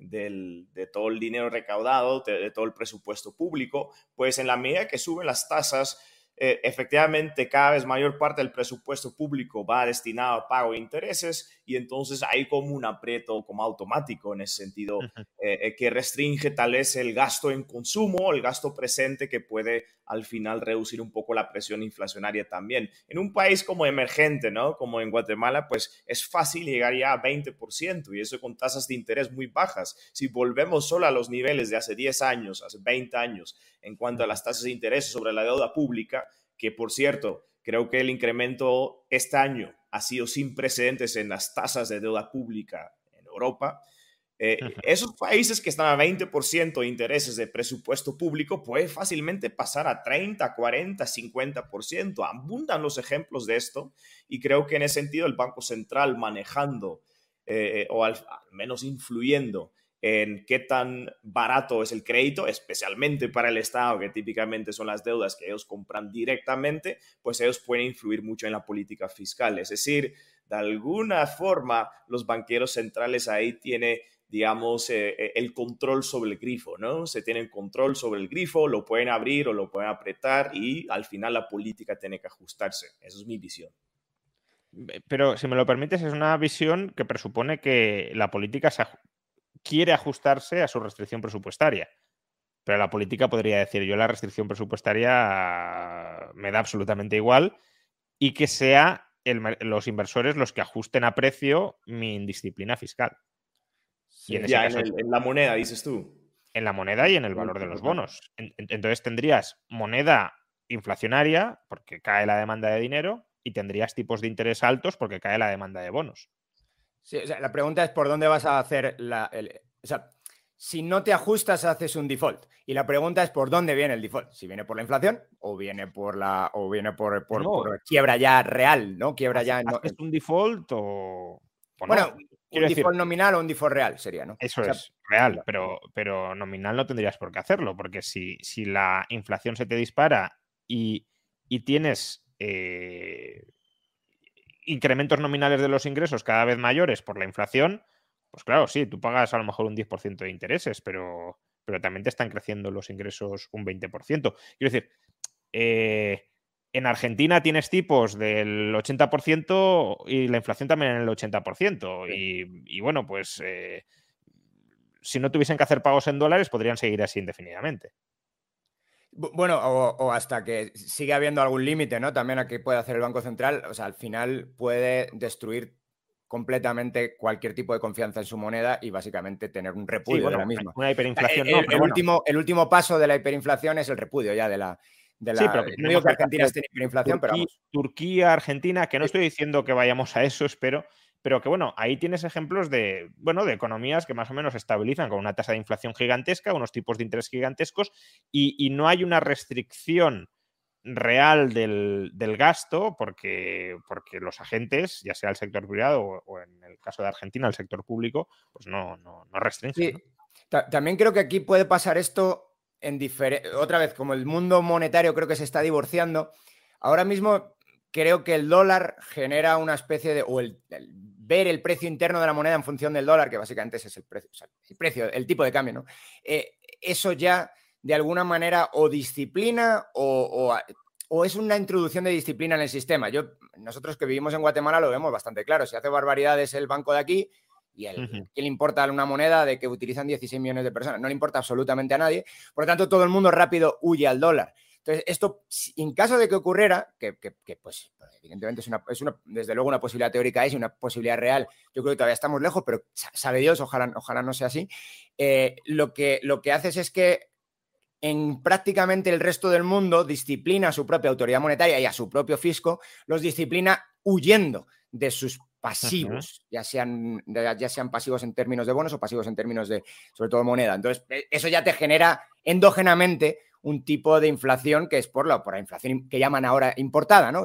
de todo el dinero recaudado, de, todo el presupuesto público, pues en la medida que suben las tasas, eh, efectivamente cada vez mayor parte del presupuesto público va destinado a pago de intereses y entonces hay como un aprieto como automático en ese sentido eh, eh, que restringe tal vez el gasto en consumo, el gasto presente que puede al final reducir un poco la presión inflacionaria también. En un país como emergente, ¿no? Como en Guatemala, pues es fácil llegar ya a 20% y eso con tasas de interés muy bajas. Si volvemos solo a los niveles de hace 10 años, hace 20 años, en cuanto a las tasas de interés sobre la deuda pública, que por cierto, creo que el incremento este año ha sido sin precedentes en las tasas de deuda pública en Europa, eh, esos países que están a 20% de intereses de presupuesto público puede fácilmente pasar a 30, 40, 50%. Abundan los ejemplos de esto y creo que en ese sentido el Banco Central manejando eh, o al, menos influyendo en qué tan barato es el crédito, especialmente para el Estado, que típicamente son las deudas que ellos compran directamente, pues ellos pueden influir mucho en la política fiscal. Es decir, de alguna forma, los banqueros centrales ahí tienen digamos, eh, eh, el control sobre el grifo, ¿no? Se tienen control sobre el grifo, lo pueden abrir o lo pueden apretar y al final la política tiene que ajustarse. Esa es mi visión. Pero si me lo permites, es una visión que presupone que la política quiere ajustarse a su restricción presupuestaria. Pero la política podría decir, yo la restricción presupuestaria me da absolutamente igual y que sea los inversores los que ajusten a precio mi indisciplina fiscal en, la moneda, dices tú. En la moneda y en el valor de los bonos. entonces tendrías moneda inflacionaria porque cae la demanda de dinero y tendrías tipos de interés altos porque cae la demanda de bonos. Sí, la pregunta es por dónde vas a hacer la... o sea, si no te ajustas, haces un default. Y la pregunta es por dónde viene el default. Si viene por la inflación o viene por la o viene por, por, quiebra ya real, ¿no? Quiebra ya. ¿Es un default o.? bueno, un default nominal o un default real sería, ¿no? Eso es real, pero, pero nominal no tendrías por qué hacerlo, porque si, si la inflación se te dispara y, tienes eh, incrementos nominales de los ingresos cada vez mayores por la inflación, pues claro, sí, tú pagas a lo mejor un 10% de intereses, pero, pero también te están creciendo los ingresos un 20%. Quiero decir, eh, en Argentina tienes tipos del 80% y la inflación también en el 80%. Y, bueno, pues eh, si no tuviesen que hacer pagos en dólares, podrían seguir así indefinidamente. Bueno, o, hasta que siga habiendo algún límite, ¿no? También a que puede hacer el Banco Central. O sea, al final puede destruir completamente cualquier tipo de confianza en su moneda y básicamente tener un repudio de la misma. Una hiperinflación. El, último, el último paso de la hiperinflación es el repudio ya de la, sí, pero no digo que Argentina esté en hiperinflación, pero Turquía, Argentina, que no estoy diciendo que vayamos a eso, espero, pero que bueno, ahí tienes ejemplos de, bueno, de economías que más o menos estabilizan con una tasa de inflación gigantesca, unos tipos de interés gigantescos y, no hay una restricción real del, gasto porque, porque, los agentes, ya sea el sector privado o, en el caso de Argentina el sector público, pues no, no, no restringen. También creo que aquí puede pasar esto en otra vez, como el mundo monetario creo que se está divorciando, ahora mismo creo que el dólar genera una especie de, o el, ver el precio interno de la moneda en función del dólar, que básicamente ese es el precio, el precio, el tipo de cambio, ¿no? Eh, eso ya de alguna manera o disciplina o, o, es una introducción de disciplina en el sistema. Yo, nosotros que vivimos en Guatemala lo vemos bastante claro. Si hace barbaridades el banco de aquí, y el, ¿qué le importa una moneda de que utilizan 16 millones de personas? No le importa absolutamente a nadie. Por lo tanto, todo el mundo rápido huye al dólar. Entonces, esto, en caso de que ocurriera, que, pues evidentemente es una, es una, desde luego una posibilidad teórica es y una posibilidad real, yo creo que todavía estamos lejos, pero sabe Dios, ojalá, ojalá no sea así, eh, lo, que, lo que haces es que en prácticamente el resto del mundo disciplina a su propia autoridad monetaria y a su propio fisco, los disciplina huyendo de sus pasivos, ya sean, ya sean pasivos en términos de bonos o pasivos en términos de, sobre todo, moneda. Entonces, e, eso ya te genera endógenamente un tipo de inflación que es por la, por la inflación que llaman ahora importada, ¿no?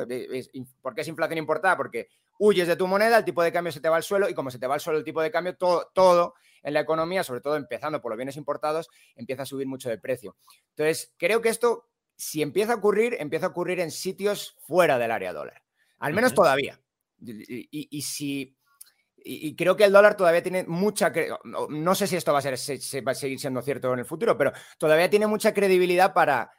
¿Por qué es inflación importada? Porque huyes de tu moneda, el tipo de cambio se te va al suelo y como se te va al suelo el tipo de cambio, todo, todo en la economía, sobre todo empezando por los bienes importados, empieza a subir mucho de precio. Entonces, creo que esto, si empieza a ocurrir, empieza a ocurrir en sitios fuera del área dólar. Al menos todavía. Y, si. Y, creo que el dólar todavía tiene mucha. No sé si esto va a, ser, se, va a seguir siendo cierto en el futuro, pero todavía tiene mucha credibilidad para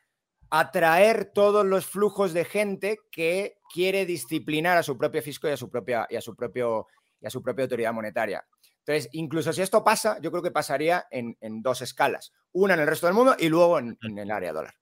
atraer todos los flujos de gente que quiere disciplinar a su propio fisco y a su propia, y a su propio, y a su propia autoridad monetaria. Entonces, incluso si esto pasa, yo creo que pasaría en, dos escalas. Una en el resto del mundo y luego en, el área dólar.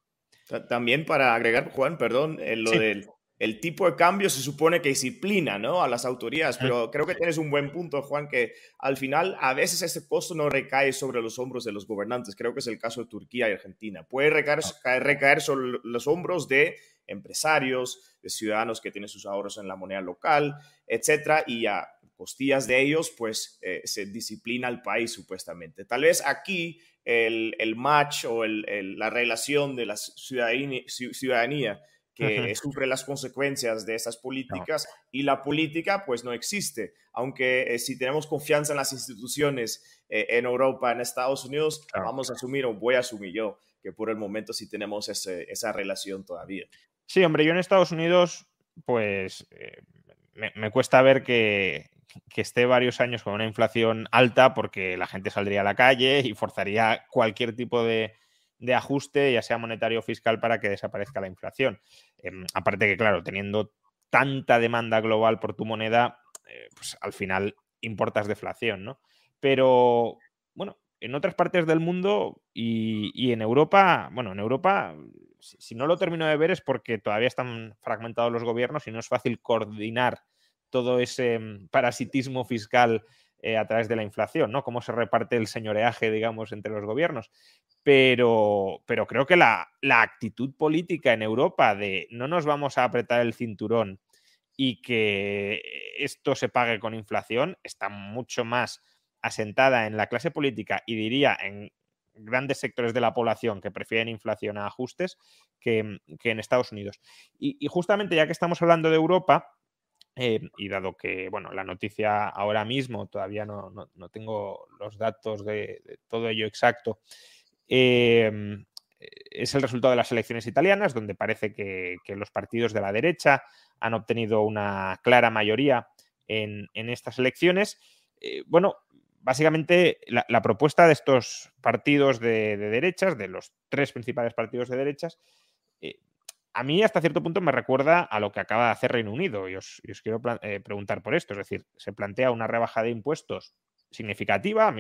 También para agregar, Juan, perdón, en lo del el tipo de cambio se supone que disciplina ¿no? a las autoridades, pero creo que tienes un buen punto, Juan, que al final a veces ese costo no recae sobre los hombros de los gobernantes. Creo que es el caso de Turquía y Argentina. Puede recaer, ah. recaer sobre los hombros de empresarios, de ciudadanos que tienen sus ahorros en la moneda local, etcétera, y a costillas de ellos, pues eh, se disciplina al país supuestamente. Tal vez aquí el, el match o el, la relación de la ciudadanía que sufre las consecuencias de esas políticas y la política pues no existe. Aunque eh, si tenemos confianza en las instituciones eh, en Europa, en Estados Unidos, vamos a asumir o voy a asumir yo que por el momento sí tenemos esa relación todavía. Sí, hombre, yo en Estados Unidos pues eh, me, cuesta ver que, que esté varios años con una inflación alta porque la gente saldría a la calle y forzaría cualquier tipo de, de ajuste, ya sea monetario o fiscal, para que desaparezca la inflación. Em, aparte que, claro, teniendo tanta demanda global por tu moneda, eh, pues al final importas deflación, ¿no? Pero, bueno, en otras partes del mundo y, en Europa, bueno, en Europa, si, no lo termino de ver es porque todavía están fragmentados los gobiernos y no es fácil coordinar todo ese mm, parasitismo fiscal eh, a través de la inflación, ¿no? Cómo se reparte el señoreaje, digamos, entre los gobiernos. Pero, pero creo que la, actitud política en Europa de no nos vamos a apretar el cinturón y que esto se pague con inflación está mucho más asentada en la clase política y diría en grandes sectores de la población que prefieren inflación a ajustes que, en Estados Unidos. y, justamente ya que estamos hablando de Europa, eh, y dado que, bueno, la noticia ahora mismo todavía no, tengo los datos de, todo ello exacto, em, es el resultado de las elecciones italianas, donde parece que, los partidos de la derecha han obtenido una clara mayoría en, estas elecciones. Eh, bueno, básicamente la, propuesta de estos partidos de, de, derechas, de los tres principales partidos de derechas, eh, a mí hasta cierto punto me recuerda a lo que acaba de hacer Reino Unido y os, quiero eh, preguntar por esto. Es decir, se plantea una rebaja de impuestos significativa.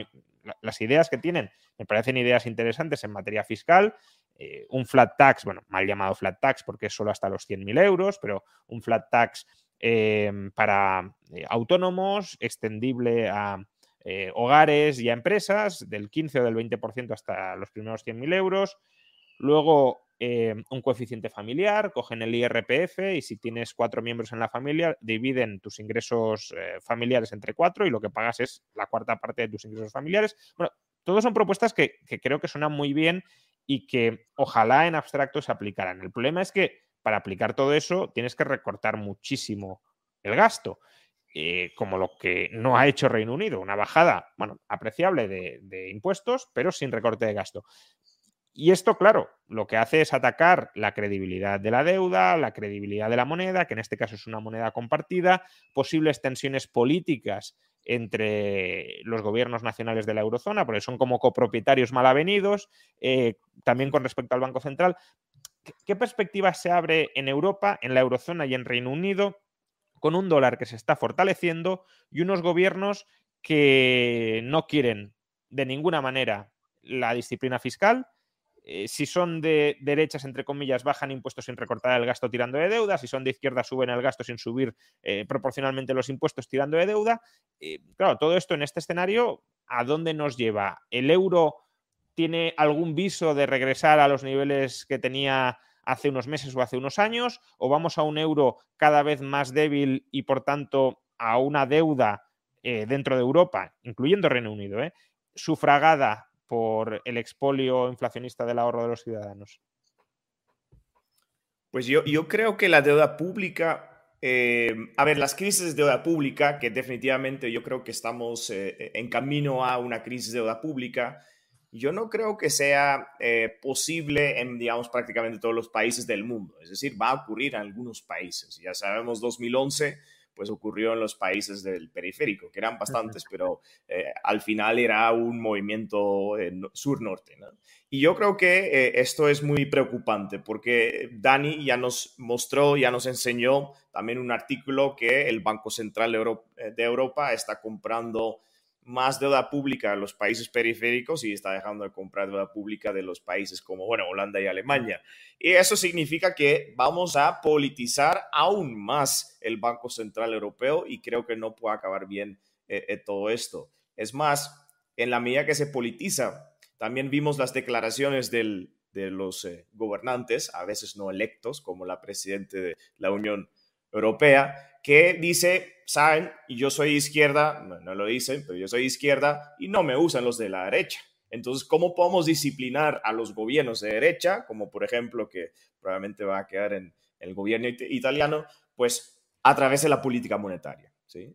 las ideas que tienen me parecen ideas interesantes en materia fiscal. Eh, un flat tax, bueno, mal llamado flat tax porque es solo hasta los 100.000 euros, pero un flat tax em, para eh, autónomos, extendible a hogares y a empresas del 15 o del 20% hasta los primeros 100.000 euros. Luego, eh, un coeficiente familiar, cogen el IRPF y si tienes cuatro miembros en la familia, dividen tus ingresos eh, familiares entre cuatro y lo que pagas es la cuarta parte de tus ingresos familiares. Bueno, todas son propuestas que, creo que suenan muy bien y que ojalá en abstracto se aplicaran. El problema es que para aplicar todo eso tienes que recortar muchísimo el gasto. Eh, como lo que no ha hecho Reino Unido, una bajada, bueno, apreciable de, impuestos, pero sin recorte de gasto. Y esto, claro, lo que hace es atacar la credibilidad de la deuda, la credibilidad de la moneda, que en este caso es una moneda compartida, posibles tensiones políticas entre los gobiernos nacionales de la eurozona, porque son como copropietarios mal avenidos, eh, también con respecto al Banco Central. ¿Qué perspectiva se abre en Europa, en la eurozona y en Reino Unido con un dólar que se está fortaleciendo y unos gobiernos que no quieren de ninguna manera la disciplina fiscal? Eh, si son de derechas, entre comillas, bajan impuestos sin recortar el gasto tirando de deuda, si son de izquierda, suben el gasto sin subir eh, proporcionalmente los impuestos tirando de deuda. Eh, claro, todo esto en este escenario, ¿a dónde nos lleva? ¿El euro tiene algún viso de regresar a los niveles que tenía hace unos meses o hace unos años? ¿O vamos a un euro cada vez más débil y por tanto a una deuda dentro de Europa, incluyendo Reino Unido, sufragada por el expolio inflacionista del ahorro de los ciudadanos? Pues yo, yo creo que la deuda pública, eh, a ver, las crisis de deuda pública, que definitivamente yo creo que estamos eh, en camino a una crisis de deuda pública, yo no creo que sea eh, posible en, digamos, prácticamente todos los países del mundo. Es decir, va a ocurrir en algunos países. Ya sabemos, 2011 pues ocurrió en los países del periférico, que eran bastantes, pero eh, al final era un movimiento eh, sur-norte. Y yo creo que eh, esto es muy preocupante porque Dani ya nos mostró, ya nos enseñó también un artículo que el Banco Central de Europa está comprando más deuda pública en los países periféricos y está dejando de comprar deuda pública de los países como, bueno, Holanda y Alemania. Y eso significa que vamos a politizar aún más el Banco Central Europeo y creo que no puede acabar bien eh, eh, todo esto. Es más, en la medida que se politiza, también vimos las declaraciones de los eh, gobernantes, a veces no electos, como la presidenta de la Unión Europea, que dice, saben, y yo soy izquierda, no, lo dicen, pero yo soy izquierda y no me usan los de la derecha. Entonces, ¿cómo podemos disciplinar a los gobiernos de derecha, como por ejemplo que probablemente va a quedar en, el gobierno italiano, pues a través de la política monetaria. ¿sí?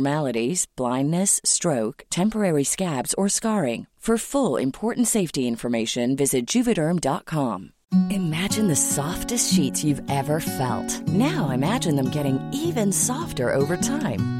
abnormalities, blindness, stroke, temporary scabs, or scarring. For full important safety information, visit juvederm.com. Imagine the softest sheets you've ever felt. Now imagine them getting even softer over time.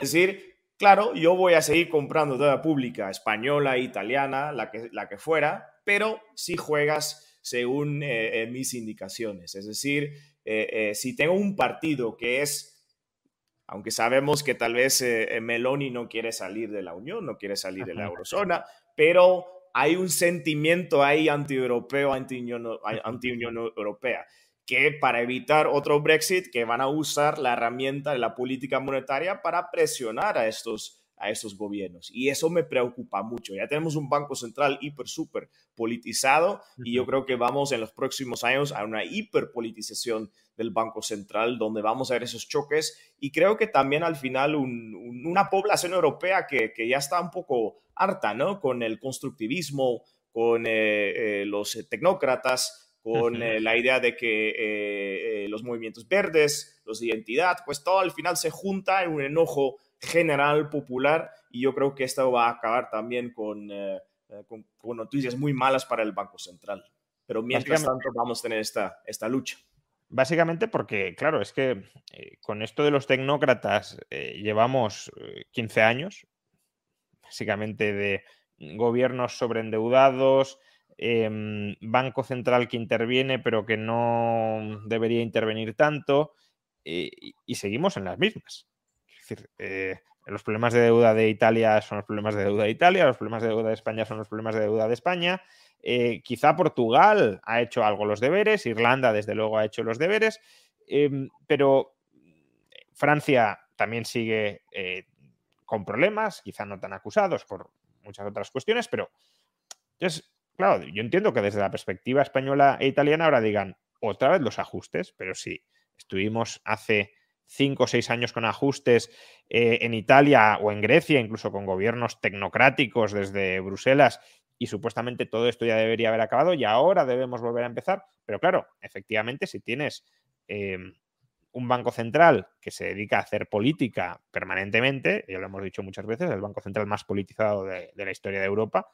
Es decir, claro, yo voy a seguir comprando toda pública española, italiana, la que, la que fuera, pero si juegas según eh, eh, mis indicaciones. Es decir, eh, eh, si tengo un partido que es, aunque sabemos que tal vez Meloni no quiere salir de la Unión, no quiere salir de la eurozona, pero hay un sentimiento ahí anti-europeo, anti-Unión anti Europea, que para evitar otro Brexit, que van a usar la herramienta de la política monetaria para presionar a estos, a estos gobiernos. Y eso me preocupa mucho. Ya tenemos un Banco Central hiper, súper politizado y yo creo que vamos en los próximos años a una hiperpolitización del Banco Central, donde vamos a ver esos choques. Y creo que también al final un, un, una población europea que, que, ya está un poco harta, ¿no? Con el constructivismo, con eh, eh, los tecnócratas, con eh, la idea de que eh, los movimientos verdes, los de identidad, pues todo al final se junta en un enojo general popular y yo creo que esto va a acabar también con, con, con noticias muy malas para el Banco Central. Pero mientras tanto vamos a tener esta, esta lucha. Básicamente porque, claro, es que eh, con esto de los tecnócratas eh, llevamos 15 años, básicamente de gobiernos sobreendeudados, eh, Banco Central que interviene pero que no debería intervenir tanto, eh, y, seguimos en las mismas. Es decir, eh, los problemas de deuda de Italia son los problemas de deuda de Italia, los problemas de deuda de España son los problemas de deuda de España. Eh, quizá Portugal ha hecho algo los deberes, Irlanda desde luego ha hecho los deberes, eh, pero Francia también sigue con problemas, quizá no tan acusados por muchas otras cuestiones, pero entonces, claro, yo entiendo que desde la perspectiva española e italiana ahora digan otra vez los ajustes, pero sí, estuvimos hace cinco o seis años con ajustes eh, en Italia o en Grecia, incluso con gobiernos tecnocráticos desde Bruselas, y supuestamente todo esto ya debería haber acabado y ahora debemos volver a empezar. Pero claro, efectivamente, si tienes eh, un banco central que se dedica a hacer política permanentemente, ya lo hemos dicho muchas veces, el banco central más politizado de la historia de Europa,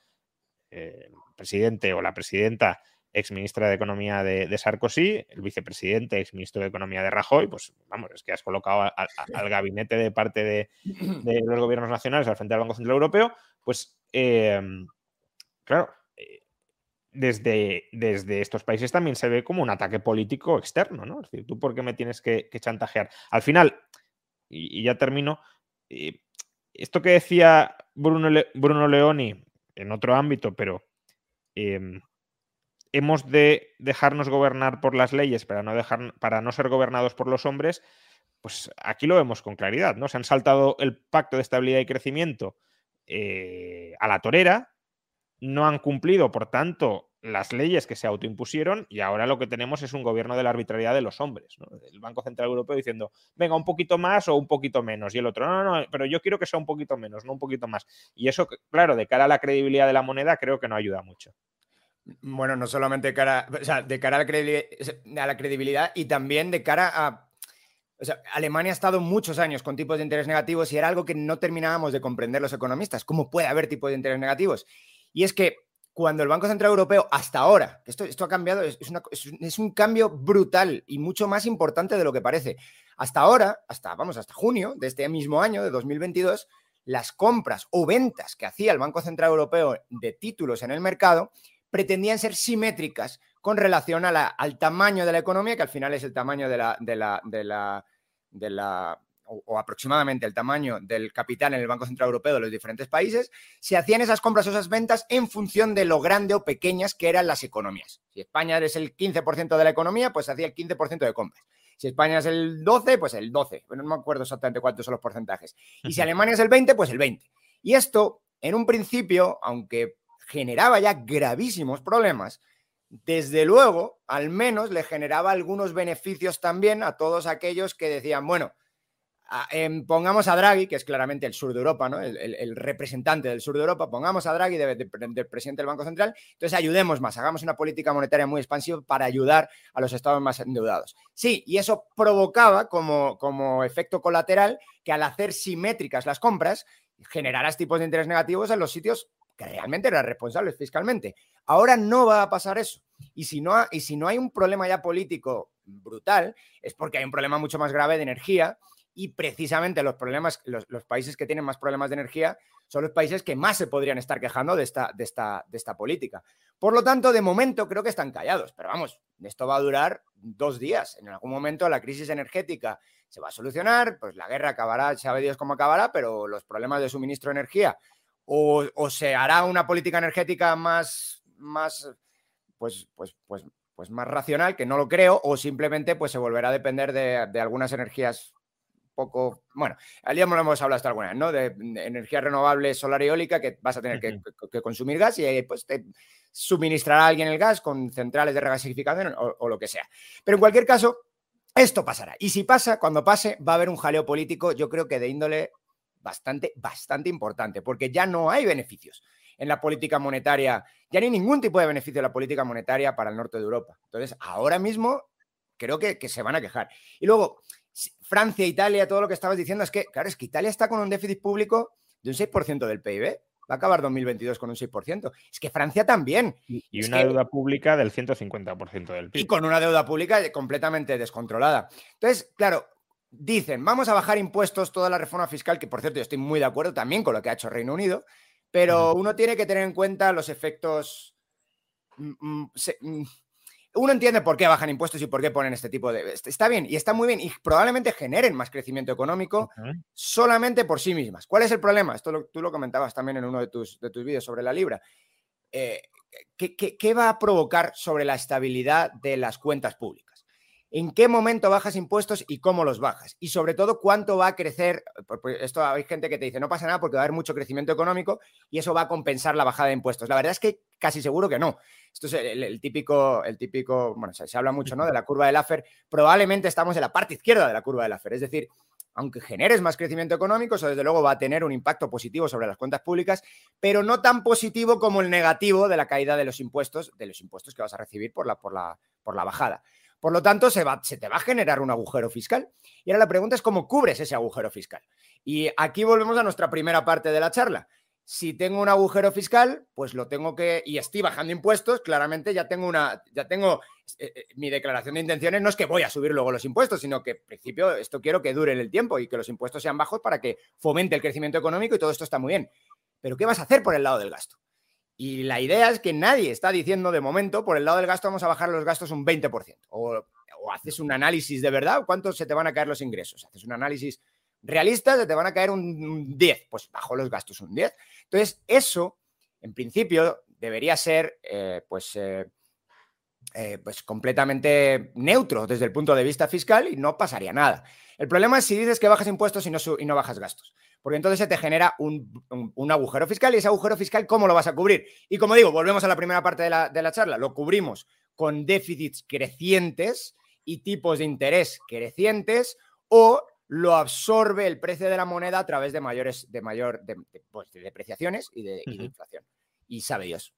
eh, el presidente o la presidenta ex ministra de Economía de, de, Sarkozy, el vicepresidente, ex ministro de Economía de Rajoy, pues vamos, es que has colocado a, a, al gabinete de parte de, *clears throat* de, los gobiernos nacionales al frente del Banco Central Europeo, pues eh, claro, eh, desde, desde estos países también se ve como un ataque político externo, ¿no? Es decir, ¿tú por qué me tienes que, chantajear? Al final, y, ya termino, eh, esto que decía Bruno, Bruno Leoni en otro ámbito, pero em, hemos de dejarnos gobernar por las leyes para no, dejar, para no ser gobernados por los hombres, pues aquí lo vemos con claridad, ¿no? Se han saltado el pacto de estabilidad y crecimiento eh, a la torera, no han cumplido, por tanto, las leyes que se autoimpusieron y ahora lo que tenemos es un gobierno de la arbitrariedad de los hombres. El Banco Central Europeo diciendo, venga, un poquito más o un poquito menos. Y el otro, no, no, no, pero yo quiero que sea un poquito menos, no un poquito más. Y eso, claro, de cara a la credibilidad de la moneda, creo que no ayuda mucho. Bueno, no solamente de cara, o sea, de cara a la, credibilidad, y también de cara a Alemania ha estado muchos años con tipos de interés negativos y era algo que no terminábamos de comprender los economistas. ¿Cómo puede haber tipos de interés negativos? Y es que cuando el Banco Central Europeo, hasta ahora, esto, esto ha cambiado, es, es, un cambio brutal y mucho más importante de lo que parece. Hasta ahora, hasta, vamos, hasta junio de este mismo año, de 2022, las compras o ventas que hacía el Banco Central Europeo de títulos en el mercado pretendían ser simétricas con relación al tamaño de la economía, que al final es el tamaño de la, de la, de la, de la o, aproximadamente el tamaño del capital en el Banco Central Europeo de los diferentes países, se hacían esas compras o esas ventas en función de lo grande o pequeñas que eran las economías. Si España es el 15% de la economía, pues hacía el 15% de compras. Si España es el 12, pues el 12. Bueno, no me acuerdo exactamente cuántos son los porcentajes. Y si Alemania es el 20, pues el 20. Y esto, en un principio, aunque generaba ya gravísimos problemas, desde luego, al menos le generaba algunos beneficios también a todos aquellos que decían, bueno, Pongamos a Draghi, que es claramente el sur de Europa, ¿no? el, representante del sur de Europa, pongamos a Draghi del presidente del Banco Central, entonces ayudemos más, hagamos una política monetaria muy expansiva para ayudar a los estados más endeudados. Sí, y eso provocaba como, efecto colateral que al hacer simétricas las compras, generaras tipos de interés negativos en los sitios que realmente eran responsables fiscalmente. Ahora no va a pasar eso. Y si no, y si no hay un problema ya político brutal, es porque hay un problema mucho más grave de energía y precisamente los problemas, los, países que tienen más problemas de energía son los países que más se podrían estar quejando de esta, de, esta, de esta política. Por lo tanto, de momento creo que están callados, pero vamos, esto va a durar dos días. En algún momento la crisis energética se va a solucionar, pues la guerra acabará, sabe Dios cómo acabará, pero los problemas de suministro de energía o, se hará una política energética más, más pues, pues, pues, pues más racional, que no lo creo, o simplemente pues se volverá a depender de, de algunas energías poco, bueno, al día lo hemos hablado hasta alguna ¿no? De, energía renovable solar y eólica que vas a tener que, consumir gas y pues te suministrará alguien el gas con centrales de regasificación o, lo que sea. Pero en cualquier caso, esto pasará. Y si pasa, cuando pase, va a haber un jaleo político, yo creo que de índole bastante, bastante importante, porque ya no hay beneficios en la política monetaria, ya no hay ningún tipo de beneficio en la política monetaria para el norte de Europa. Entonces, ahora mismo creo que, que se van a quejar. Y luego, Francia, Italia, todo lo que estabas diciendo, es que, claro, es que Italia está con un déficit público de un 6% del PIB. Va a acabar 2022 con un 6%. Es que Francia también. Y, una deuda pública del 150% del PIB. Y con una deuda pública completamente descontrolada. Entonces, claro, dicen, vamos a bajar impuestos, toda la reforma fiscal, que por cierto yo estoy muy de acuerdo también con lo que ha hecho Reino Unido, pero uno tiene que tener en cuenta los efectos mm, mm, mm, uno entiende por qué bajan impuestos y por qué ponen este tipo de... Está bien y está muy bien y probablemente generen más crecimiento económico solamente por sí mismas. ¿Cuál es el problema? Esto tú lo comentabas también en uno de tus, de tus vídeos sobre la libra. Eh, qué va a provocar sobre la estabilidad de las cuentas públicas? en qué momento bajas impuestos y cómo los bajas. Y sobre todo, cuánto va a crecer. Esto hay gente que te dice, no pasa nada porque va a haber mucho crecimiento económico y eso va a compensar la bajada de impuestos. La verdad es que casi seguro que no. Esto es el, típico, el típico, bueno, se, habla mucho ¿no? de la curva de Laffer. Probablemente estamos en la parte izquierda de la curva de Laffer. Es decir, aunque generes más crecimiento económico, eso desde luego va a tener un impacto positivo sobre las cuentas públicas, pero no tan positivo como el negativo de la caída de los impuestos, de los impuestos que vas a recibir por la, por la, por la bajada. Por lo tanto, se, va, se te va a generar un agujero fiscal. Y ahora la pregunta es cómo cubres ese agujero fiscal. Y aquí volvemos a nuestra primera parte de la charla. Si tengo un agujero fiscal, pues lo tengo que, y estoy bajando impuestos, claramente ya tengo una, ya tengo, eh, eh, mi declaración de intenciones no es que voy a subir luego los impuestos, sino que en principio esto quiero que dure en el tiempo y que los impuestos sean bajos para que fomente el crecimiento económico y todo esto está muy bien. Pero ¿qué vas a hacer por el lado del gasto? Y la idea es que nadie está diciendo de momento, por el lado del gasto, vamos a bajar los gastos un 20%. O, o haces un análisis de verdad, ¿cuánto se te van a caer los ingresos? Haces un análisis realista, se te van a caer un 10. Pues bajo los gastos un 10. Entonces, eso, en principio, debería ser, eh, pues, eh, eh, pues completamente neutro desde el punto de vista fiscal y no pasaría nada. El problema es si dices que bajas impuestos y no, y no bajas gastos, porque entonces se te genera un, agujero fiscal y ese agujero fiscal, ¿cómo lo vas a cubrir? Y como digo, volvemos a la primera parte de la, de la charla, lo cubrimos con déficits crecientes y tipos de interés crecientes o lo absorbe el precio de la moneda a través de mayores de mayor de, pues, depreciaciones y de, inflación. Y sabe Dios.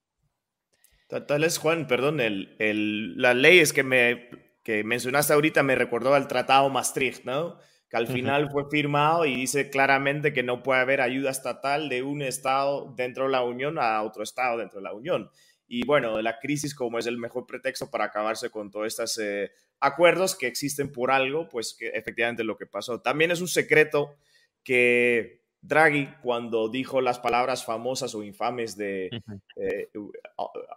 Tal es, Juan, perdón, el, el, las leyes que, me, que mencionaste ahorita me recordó al Tratado Maastricht, ¿no? Que al final fue firmado y dice claramente que no puede haber ayuda estatal de un Estado dentro de la Unión a otro Estado dentro de la Unión. Y bueno, la crisis como es el mejor pretexto para acabarse con todos estos eh, acuerdos que existen por algo, pues que efectivamente lo que pasó. También es un secreto que Draghi, cuando dijo las palabras famosas o infames de eh,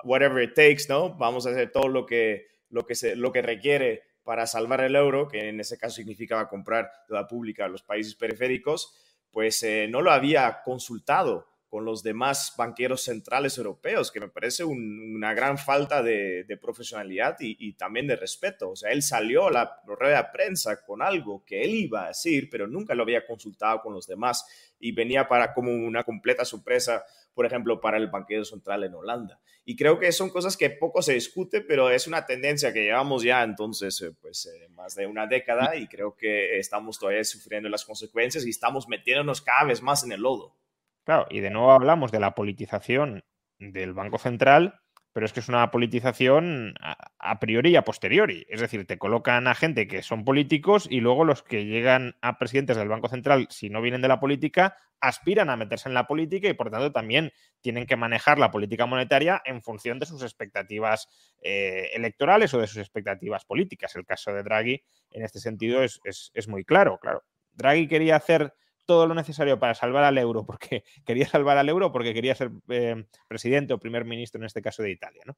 whatever it takes, ¿no? Vamos a hacer todo lo que, lo que, se, lo que requiere para salvar el euro, que en ese caso significaba comprar deuda pública a los países periféricos, pues eh, no lo había consultado con los demás banqueros centrales europeos, que me parece una gran falta de, profesionalidad y, también de respeto. O sea, él salió a la rueda de prensa con algo que él iba a decir, pero nunca lo había consultado con los demás y venía para como una completa sorpresa, por ejemplo, para el banquero central en Holanda. Y creo que son cosas que poco se discute, pero es una tendencia que llevamos ya entonces eh, pues eh, más de una década y creo que estamos todavía sufriendo las consecuencias y estamos metiéndonos cada vez más en el lodo. Claro, y de nuevo hablamos de la politización del Banco Central, pero es que es una politización a, priori y a posteriori. Es decir, te colocan a gente que son políticos y luego los que llegan a presidentes del Banco Central, si no vienen de la política, aspiran a meterse en la política y por tanto también tienen que manejar la política monetaria en función de sus expectativas eh, electorales o de sus expectativas políticas. El caso de Draghi en este sentido es, es muy claro. Claro, Draghi quería hacer todo lo necesario para salvar al euro, porque *laughs* quería salvar al euro, porque quería ser eh, presidente o primer ministro, en este caso de Italia. ¿no?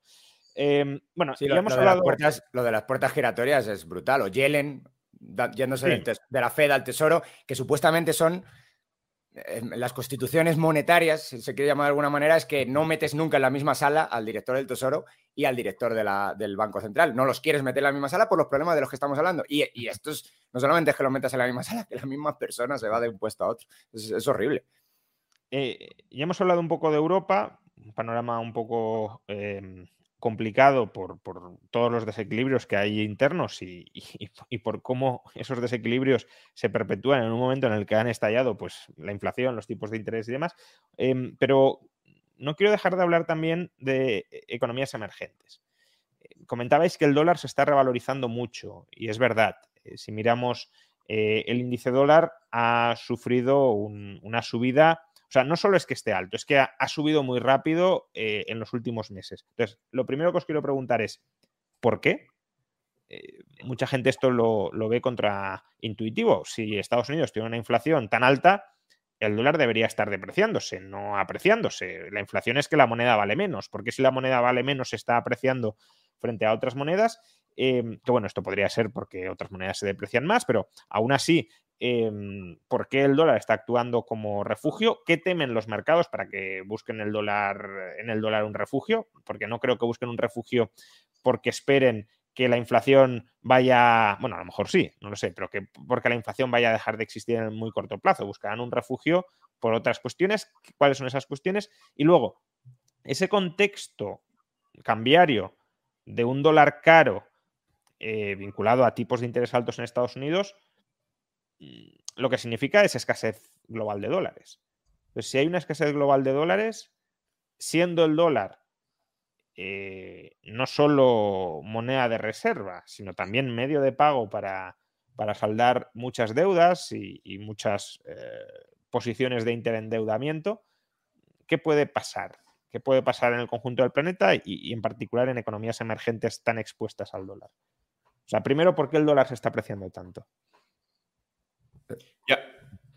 Em, bueno, lo, hemos hablado... lo de las puertas giratorias es brutal. O Yellen yéndose de la Fed al Tesoro, que supuestamente son las constituciones monetarias, si se quiere llamar de alguna manera, es que no metes nunca en la misma sala al director del Tesoro y al director del Banco Central. No los quieres meter en la misma sala por los problemas de los que estamos hablando. Y, esto es, no solamente es que los metas en la misma *laughs* sala, que la misma persona se va de un puesto a otro. Es, horrible. Eh, ya hemos hablado un poco de Europa, un panorama un poco em, complicado por, todos los desequilibrios que hay internos *laughs* y, por cómo esos desequilibrios se perpetúan en un momento en el que han estallado pues, la inflación, los tipos de interés y demás. Em, pero no quiero dejar de hablar también de economías emergentes. Comentabais que el dólar se está revalorizando mucho y es verdad. Eh, si miramos eh, el índice dólar ha sufrido una subida sea, no solo es que esté alto, es que ha, subido muy rápido eh, en los últimos meses. Entonces, lo primero que os quiero preguntar es, ¿por qué? Eh, mucha gente esto lo, ve contraintuitivo. Si Estados Unidos tiene una inflación tan alta, el dólar debería estar depreciándose, no apreciándose. La inflación es que la moneda vale menos, porque si la moneda vale menos se está apreciando frente a otras monedas, eh, que bueno, esto podría ser porque otras monedas se deprecian más, pero aún así Em, por qué el dólar está actuando como refugio, qué temen los mercados para que busquen el dólar, en el dólar un refugio, porque no creo que busquen un refugio porque esperen que la inflación vaya, bueno, a lo mejor sí, no lo sé, pero que porque la inflación vaya a dejar de existir en muy corto plazo, buscarán un refugio por otras cuestiones, cuáles son esas cuestiones, y luego ese contexto cambiario de un dólar caro eh, vinculado a tipos de interés altos en Estados Unidos, lo que significa es escasez global de dólares. Pues si hay una escasez global de dólares, siendo el dólar eh, no solo moneda de reserva, sino también medio de pago para, saldar muchas deudas y, muchas eh, posiciones de interendeudamiento, ¿qué puede pasar? ¿Qué puede pasar en el conjunto del planeta y, y, en particular en economías emergentes tan expuestas al dólar? O sea, primero, ¿por qué el dólar se está apreciando tanto? Ya,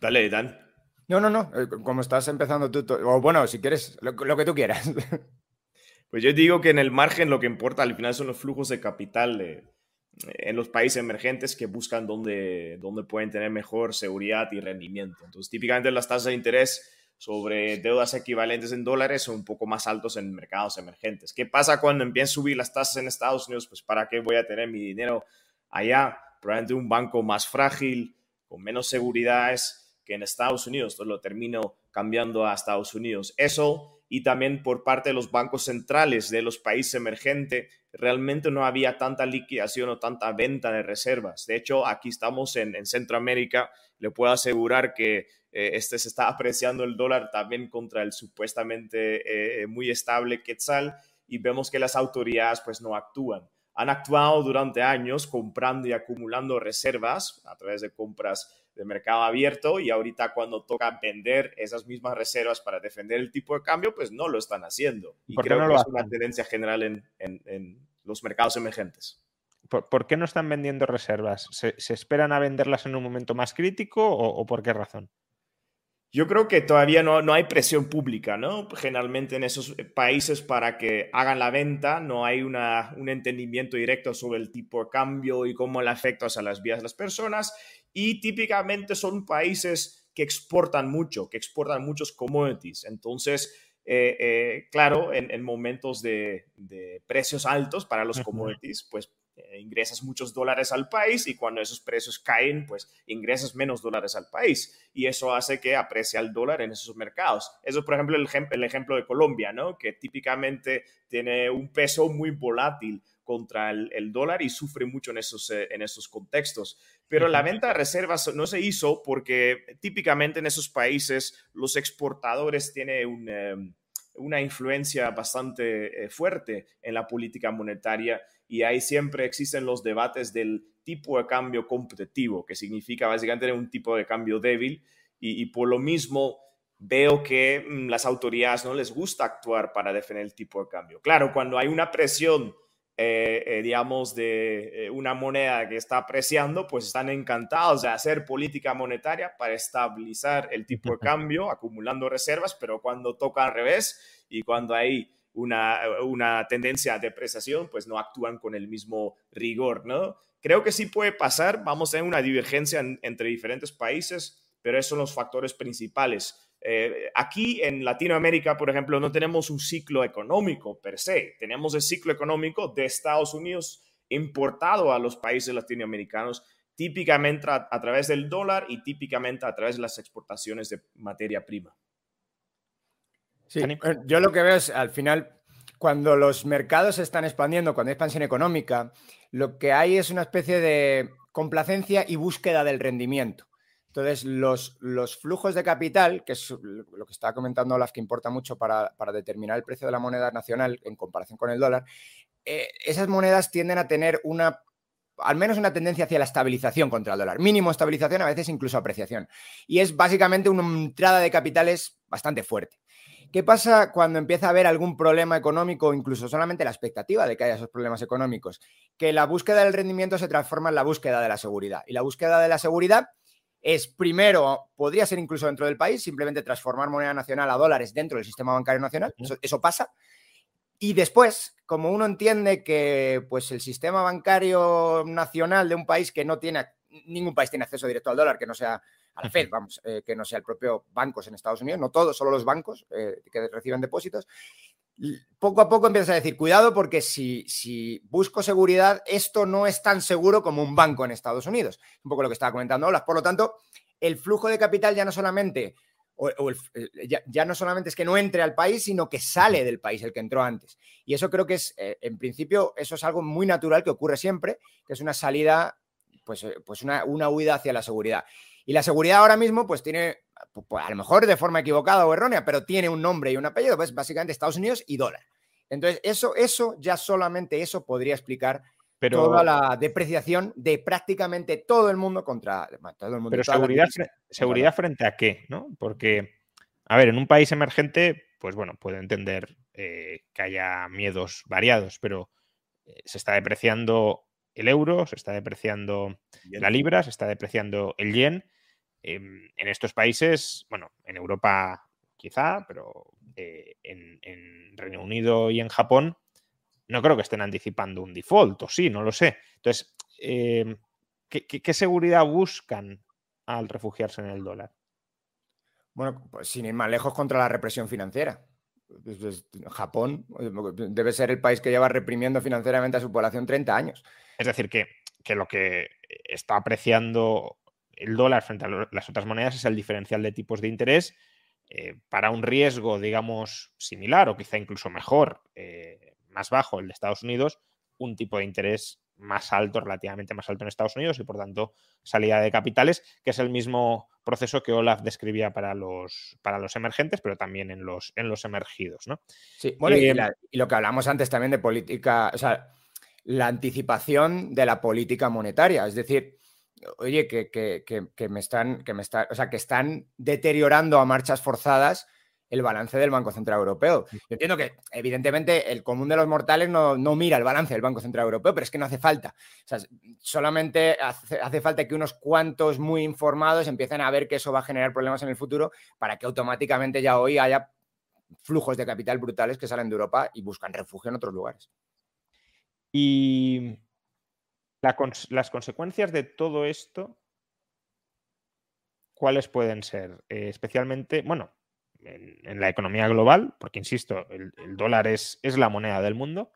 dale, Dan. No, no, no. Eh, como estás empezando tú, o bueno, si quieres, lo, que tú quieras. *laughs* Pues yo digo que en el margen lo que importa al final son los flujos de capital en los países emergentes que buscan dónde, dónde pueden tener mejor seguridad y rendimiento. Entonces, típicamente las tasas de interés sobre deudas equivalentes en dólares son un poco más altos en mercados emergentes. ¿Qué pasa cuando empiezan a subir las tasas en Estados Unidos? Pues para qué voy a tener mi dinero allá, probablemente un banco más frágil, con menos seguridades que en Estados Unidos. Entonces lo termino cambiando a Estados Unidos. Eso y también por parte de los bancos centrales de los países emergentes, realmente no había tanta liquidación o tanta venta de reservas. De hecho, aquí estamos en, Centroamérica, le puedo asegurar que eh, este se está apreciando el dólar también contra el supuestamente eh, muy estable quetzal y vemos que las autoridades pues no actúan han actuado durante años comprando y acumulando reservas a través de compras de mercado abierto y ahorita cuando toca vender esas mismas reservas para defender el tipo de cambio, pues no lo están haciendo. Y creo que es una tendencia general en, los mercados emergentes. ¿Por, qué no están vendiendo reservas? ¿Se, esperan a venderlas en un momento más crítico o por qué razón? Yo creo que todavía no, no, hay presión pública, ¿no? Generalmente en esos países para que hagan la venta no hay una, un entendimiento directo sobre el tipo de cambio y cómo le afecta a las vías de las personas. Y típicamente son países que exportan mucho, que exportan muchos commodities. Entonces, eh, eh, claro, en, momentos de, de, precios altos para los commodities, pues eh, ingresas muchos dólares al país y cuando esos precios caen, pues ingresas menos dólares al país y eso hace que aprecie el dólar en esos mercados. Eso, por ejemplo, el, el ejemplo de Colombia, ¿no? Que típicamente tiene un peso muy volátil contra el, dólar y sufre mucho en esos, eh, en esos contextos. Pero la venta de reservas no se hizo porque típicamente en esos países los exportadores tienen em, una influencia bastante eh, fuerte en la política monetaria y ahí siempre existen los debates del tipo de cambio competitivo, que significa básicamente tener un tipo de cambio débil y, por lo mismo veo que mm, las autoridades no les gusta actuar para defender el tipo de cambio. Claro, cuando hay una presión, eh, eh, digamos, de eh, una moneda que está apreciando, pues están encantados de hacer política monetaria para estabilizar el tipo de cambio, acumulando reservas, pero cuando toca al revés y cuando hay una, tendencia a depreciación, pues no actúan con el mismo rigor, ¿no? Creo que sí puede pasar, vamos a tener una divergencia entre diferentes países, pero esos son los factores principales. Eh, aquí en Latinoamérica, por ejemplo, no tenemos un ciclo económico per se, tenemos el ciclo económico de Estados Unidos importado a los países latinoamericanos, típicamente a través del dólar y típicamente a través de las exportaciones de materia prima. Sí, eh, yo lo que veo es al final, cuando los mercados se están expandiendo, cuando hay expansión económica, lo que hay es una especie de complacencia y búsqueda del rendimiento. Entonces, los, los flujos de capital, que es lo que estaba comentando Olaf, que importa mucho para, determinar el precio de la moneda nacional en comparación con el dólar, eh, esas monedas tienden a tener una al menos una tendencia hacia la estabilización contra el dólar. Mínimo estabilización, a veces incluso apreciación. Y es básicamente una entrada de capitales bastante fuerte. ¿Qué pasa cuando empieza a haber algún problema económico, incluso solamente la expectativa de que haya esos problemas económicos? Que la búsqueda del rendimiento se transforma en la búsqueda de la seguridad. Y la búsqueda de la seguridad es, primero, podría ser incluso dentro del país, simplemente transformar moneda nacional a dólares dentro del sistema bancario nacional. Eso, pasa. Y después, como uno entiende que pues, el sistema bancario nacional de un país que no tiene, ningún país tiene acceso directo al dólar, que no sea al Fed, vamos, eh, que no sea el propio bancos en Estados Unidos, no todos, solo los bancos eh, que reciben depósitos. Poco a poco empiezas a decir, cuidado porque si, si busco seguridad, esto no es tan seguro como un banco en Estados Unidos. Un poco lo que estaba comentando Olas. Por lo tanto, el flujo de capital ya no solamente o, ya, no solamente es que no entre al país, sino que sale del país el que entró antes. Y eso creo que es, eh, en principio, eso es algo muy natural que ocurre siempre, que es una salida, pues, pues una, una huida hacia la seguridad. Y la seguridad ahora mismo, pues tiene, pues, a lo mejor de forma equivocada o errónea, pero tiene un nombre y un apellido, pues básicamente Estados Unidos y dólar. Entonces, eso, eso, ya solamente eso podría explicar toda la depreciación de prácticamente todo el mundo contra todo el mundo. Pero seguridad, seguridad frente a qué, ¿no? Porque, a ver, en un país emergente, pues bueno, puedo entender eh, que haya miedos variados, pero eh, se está depreciando el euro, se está depreciando la libra, se está depreciando el yen Em, en estos países, bueno, en Europa quizá, pero eh, en, Reino Unido y en Japón, no creo que estén anticipando un default, o sí, no lo sé. Entonces, em, ¿qué, seguridad buscan al refugiarse en el dólar? Bueno, pues sin ir más lejos contra la represión financiera. Japón debe ser el país que lleva reprimiendo financieramente a su población 30 años. Es decir, que, que lo que está apreciando el dólar frente a las otras monedas es el diferencial de tipos de interés eh, para un riesgo, digamos, similar o quizá incluso mejor, eh, más bajo el de Estados Unidos, un tipo de interés más alto, relativamente más alto en Estados Unidos y por tanto salida de capitales, que es el mismo proceso que Olaf describía para los, para los emergentes, pero también en los, en los emergidos. ¿no? Sí, bueno, y, y, lo que hablamos antes también de política, o sea, la anticipación de la política monetaria, es decir, oye, que, me están, que me está, o sea, que están deteriorando a marchas forzadas el balance del Banco Central Europeo. Yo entiendo que, evidentemente, el común de los mortales no, mira el balance del Banco Central Europeo, pero es que no hace falta. O sea, solamente hace, falta que unos cuantos muy informados empiecen a ver que eso va a generar problemas en el futuro para que automáticamente ya hoy haya flujos de capital brutales que salen de Europa y buscan refugio en otros lugares. Y las consecuencias de todo esto, ¿cuáles pueden ser? Eh, especialmente, bueno, en, la economía global, porque insisto, el, dólar es, es, la moneda del mundo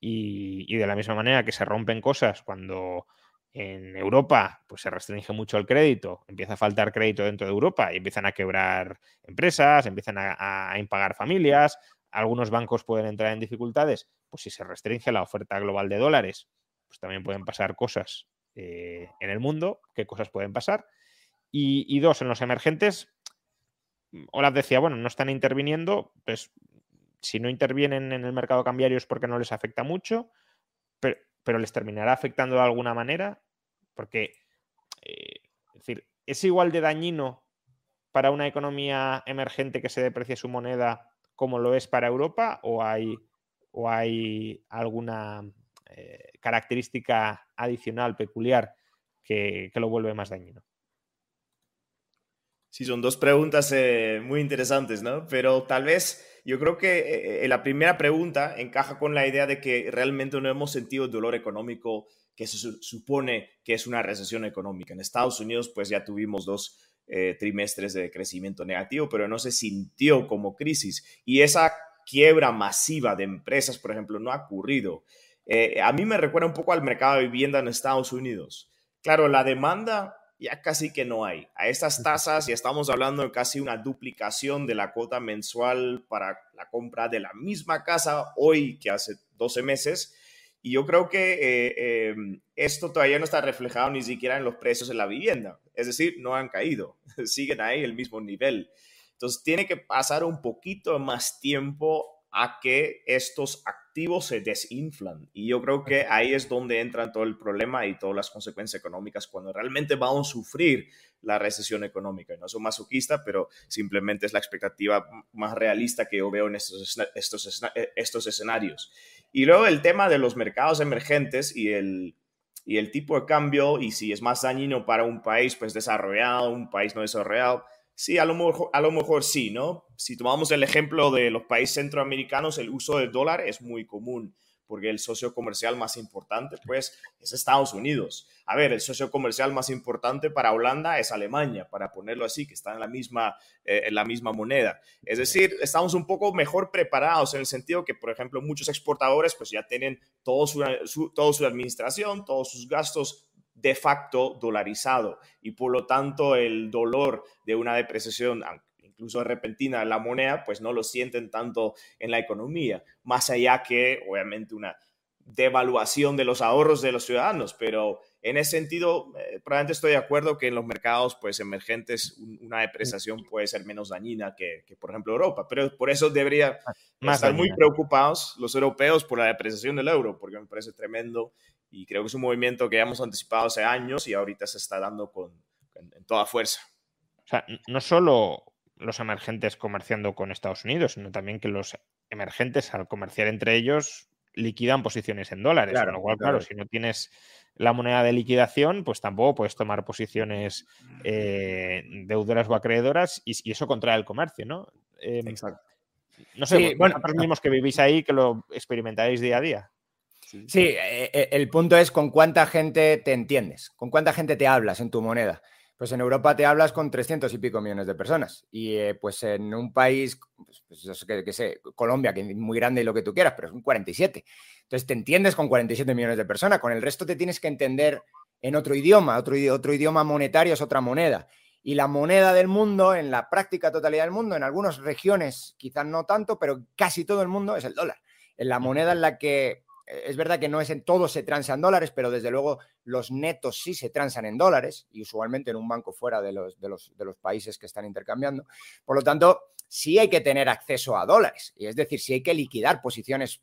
y, de la misma manera que se rompen cosas cuando en Europa pues se restringe mucho el crédito, empieza a faltar crédito dentro de Europa y empiezan a quebrar empresas, empiezan a, a impagar familias, algunos bancos pueden entrar en dificultades, pues si se restringe la oferta global de dólares, pues también pueden pasar cosas eh, en el mundo, qué cosas pueden pasar. Y, dos, en los emergentes, Olaf decía, bueno, no están interviniendo, pues si no intervienen en el mercado cambiario es porque no les afecta mucho, pero, les terminará afectando de alguna manera, porque, eh, es decir, ¿es igual de dañino para una economía emergente que se deprecie su moneda como lo es para Europa o hay, o hay alguna eh, característica adicional, peculiar, que, lo vuelve más dañino? Sí, son dos preguntas eh, muy interesantes, ¿no? Pero tal vez yo creo que eh, la primera pregunta encaja con la idea de que realmente no hemos sentido dolor económico que se supone que es una recesión económica. En Estados Unidos, pues ya tuvimos dos trimestres de crecimiento negativo, pero no se sintió como crisis. Y esa quiebra masiva de empresas, por ejemplo, no ha ocurrido. Eh, a mí me recuerda un poco al mercado de vivienda en Estados Unidos. Claro, la demanda ya casi que no hay. A estas tasas ya estamos hablando de casi una duplicación de la cuota mensual para la compra de la misma casa hoy que hace 12 meses. Y yo creo que eh, em, esto todavía no está reflejado ni siquiera en los precios de la vivienda. Es decir, no han caído, *laughs* siguen ahí el mismo nivel. Entonces tiene que pasar un poquito más tiempo a que estos activos se desinflan. Y yo creo que ahí es donde entra todo el problema y todas las consecuencias económicas cuando realmente vamos a sufrir la recesión económica. No soy masoquista, pero simplemente es la expectativa más realista que yo veo en estos, estos, eh, estos escenarios. Y luego el tema de los mercados emergentes y el, y el tipo de cambio y si es más dañino para un país pues desarrollado, un país no desarrollado Sí, a lo, mejor, a lo mejor sí, ¿no? Si tomamos el ejemplo de los países centroamericanos, el uso del dólar es muy común, porque el socio comercial más importante, pues, es Estados Unidos. A ver, el socio comercial más importante para Holanda es Alemania, para ponerlo así, que está en la misma, eh, en la misma moneda. Es decir, estamos un poco mejor preparados en el sentido que, por ejemplo, muchos exportadores, pues, ya tienen todo su, toda su administración, todos sus gastos de facto dolarizado y por lo tanto el dolor de una depreciación incluso repentina de la moneda, pues no lo sienten tanto en la economía, más allá que obviamente una devaluación de los ahorros de los ciudadanos, pero en ese sentido, eh, probablemente estoy de acuerdo que en los mercados pues, emergentes una depreciación puede ser menos dañina que, por ejemplo, Europa, pero por eso debería estar muy preocupados los europeos por la depreciación del euro, porque me parece tremendo y creo que es un movimiento que hemos anticipado hace años y ahorita se está dando con, en, toda fuerza. O sea, no solo los emergentes comerciando con Estados Unidos, sino también que los emergentes al comerciar entre ellos liquidan posiciones en dólares. Claro, con lo cual, claro, si no tienes la moneda de liquidación, pues tampoco puedes tomar posiciones eh, deudoras o acreedoras y, eso contrae el comercio, ¿no? Em, Exacto. No sé, bueno, vosotros mismos que vivís ahí, que lo experimentáis día a día. Sí, eh, eh, el punto es con cuánta gente te entiendes, con cuánta gente te hablas en tu moneda. Pues en Europa te hablas con 300 y pico millones de personas. Y eh, pues en un país, pues, pues que, sé, Colombia, que es muy grande y lo que tú quieras, pero es un 47. Entonces te entiendes con 47 millones de personas. Con el resto te tienes que entender en otro idioma. Otro, otro idioma monetario es otra moneda. Y la moneda del mundo, en la práctica totalidad del mundo, en algunas regiones quizás no tanto, pero casi todo el mundo es el dólar. En la moneda en la que es verdad que no es en todo se transan dólares, pero desde luego los netos sí se transan en dólares y usualmente en un banco fuera de los, de los, de los países que están intercambiando. Por lo tanto, sí hay que tener acceso a dólares. Y es decir, sí hay que liquidar posiciones.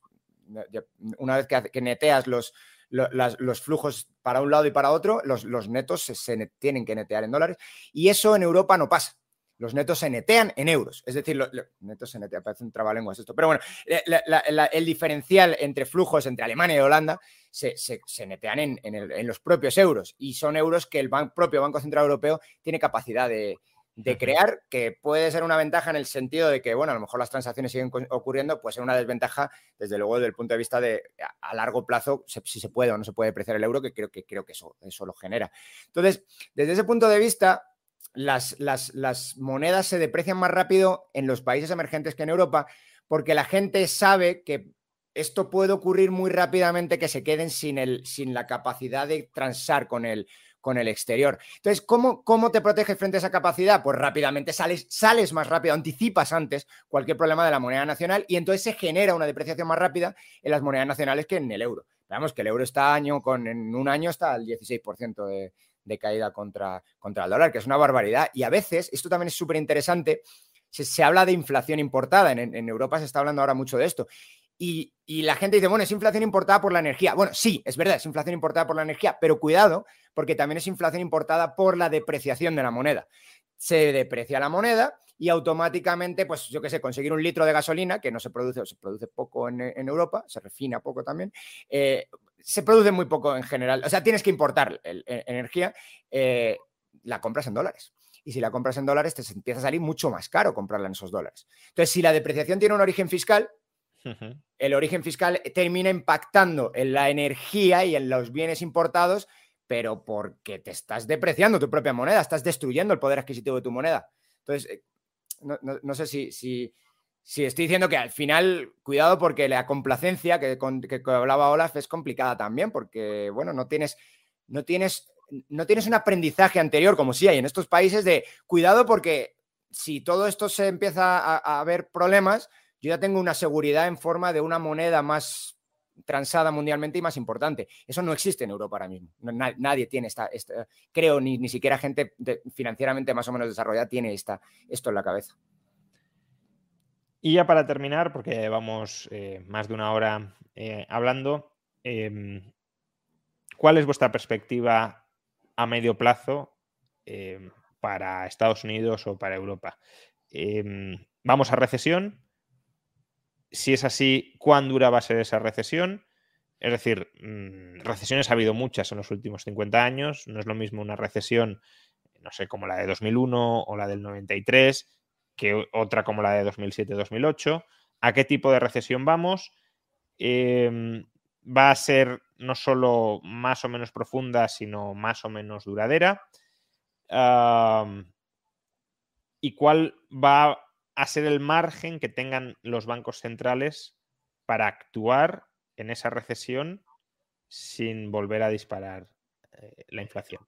Una vez que, neteas los, los, flujos para un lado y para otro, los, netos se tienen que netear en dólares. Y eso en Europa no pasa los netos se netean en euros. Es decir, los netos se netean, parece un trabalenguas esto. Pero bueno, el diferencial entre flujos entre Alemania y Holanda se, netean en, los propios euros y son euros que el propio Banco Central Europeo tiene capacidad de, crear, que puede ser una ventaja en el sentido de que, bueno, a lo mejor las transacciones siguen ocurriendo, puede ser una desventaja, desde luego, desde el punto de vista de a, largo plazo, si se puede o no se puede apreciar el euro, que creo que, creo que eso, eso lo genera. Entonces, desde ese punto de vista, las, las, monedas se deprecian más rápido en los países emergentes que en Europa, porque la gente sabe que esto puede ocurrir muy rápidamente que se queden sin, el, sin la capacidad de transar con el, con el exterior. Entonces, ¿cómo, ¿cómo te proteges frente a esa capacidad? Pues rápidamente sales, sales más rápido, anticipas antes cualquier problema de la moneda nacional y entonces se genera una depreciación más rápida en las monedas nacionales que en el euro. Veamos que el euro está año con, en un año está al 16% de, de caída contra, contra el dólar, que es una barbaridad. Y a veces, esto también es súper interesante, se, habla de inflación importada. En, Europa se está hablando ahora mucho de esto. Y, la gente dice, bueno, es inflación importada por la energía. Bueno, sí, es verdad, es inflación importada por la energía, pero cuidado, porque también es inflación importada por la depreciación de la moneda. Se deprecia la moneda y automáticamente, pues yo qué sé, conseguir un litro de gasolina, que no se produce, se produce poco en, Europa, se refina poco también, eh, se produce muy poco en general. O sea, tienes que importar energía, eh, la compras en dólares. Y si la compras en dólares, te empieza a salir mucho más caro comprarla en esos dólares. Entonces, si la depreciación tiene un origen fiscal, el origen fiscal termina impactando en la energía y en los bienes importados, pero porque te estás depreciando tu propia moneda, estás destruyendo el poder adquisitivo de tu moneda. Entonces, eh, no, sé si, si, Sí, estoy diciendo que al final, cuidado porque la complacencia que, que, hablaba Olaf es complicada también, porque, bueno, no tienes, no tienes, no tienes un aprendizaje anterior, como sí hay en estos países, de cuidado porque si todo esto se empieza a, haber problemas, yo ya tengo una seguridad en forma de una moneda más transada mundialmente y más importante. Eso no existe en Europa ahora mismo. nadie tiene esta, creo, ni, ni siquiera gente financieramente más o menos desarrollada tiene esta, esto en la cabeza. Y ya para terminar, porque vamos eh, más de una hora eh, hablando, em, ¿cuál es vuestra perspectiva a medio plazo em, para Estados Unidos o para Europa? Em, ¿Vamos a recesión? Si es así, ¿cuán dura va a ser esa recesión? Es decir, mm, recesiones ha habido muchas en los últimos 50 años. No es lo mismo una recesión, no sé, como la de 2001 o la del 93 que otra como la de 2007-2008. ¿A qué tipo de recesión vamos? Em, va a ser no solo más o menos profunda, sino más o menos duradera. ¿Y cuál va a ser el margen que tengan los bancos centrales para actuar en esa recesión sin volver a disparar eh, la inflación?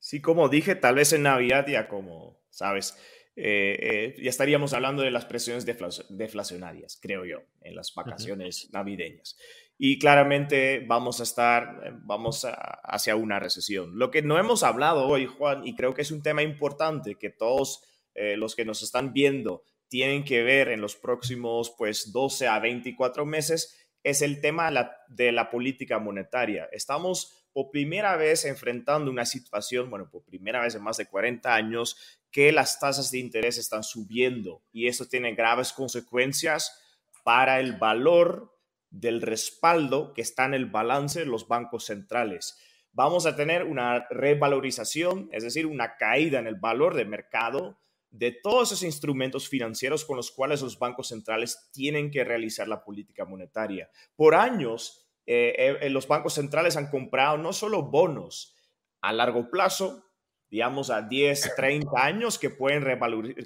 Sí, como dije, tal vez en Navidad ya como, sabes, eh, eh, ya estaríamos hablando de las presiones deflacionarias, creo yo, en las vacaciones navideñas. Y claramente vamos a estar, eh, vamos hacia una recesión. Lo que no hemos hablado hoy, Juan, y creo que es un tema importante que todos los que nos están viendo tienen que ver en los próximos pues 12 a 24 meses, es el tema de la política monetaria. Estamos por primera vez enfrentando una situación, bueno, por primera vez en más de 40 años, que las tasas de interés están subiendo y eso tiene graves consecuencias para el valor del respaldo que está en el balance de los bancos centrales. Vamos a tener una revalorización, es decir, una caída en el valor de mercado de todos esos instrumentos financieros con los cuales los bancos centrales tienen que realizar la política monetaria. Por años, eh, eh, eh, los bancos centrales han comprado no solo bonos a largo plazo, digamos a 10, 30 *clears throat* años, que pueden,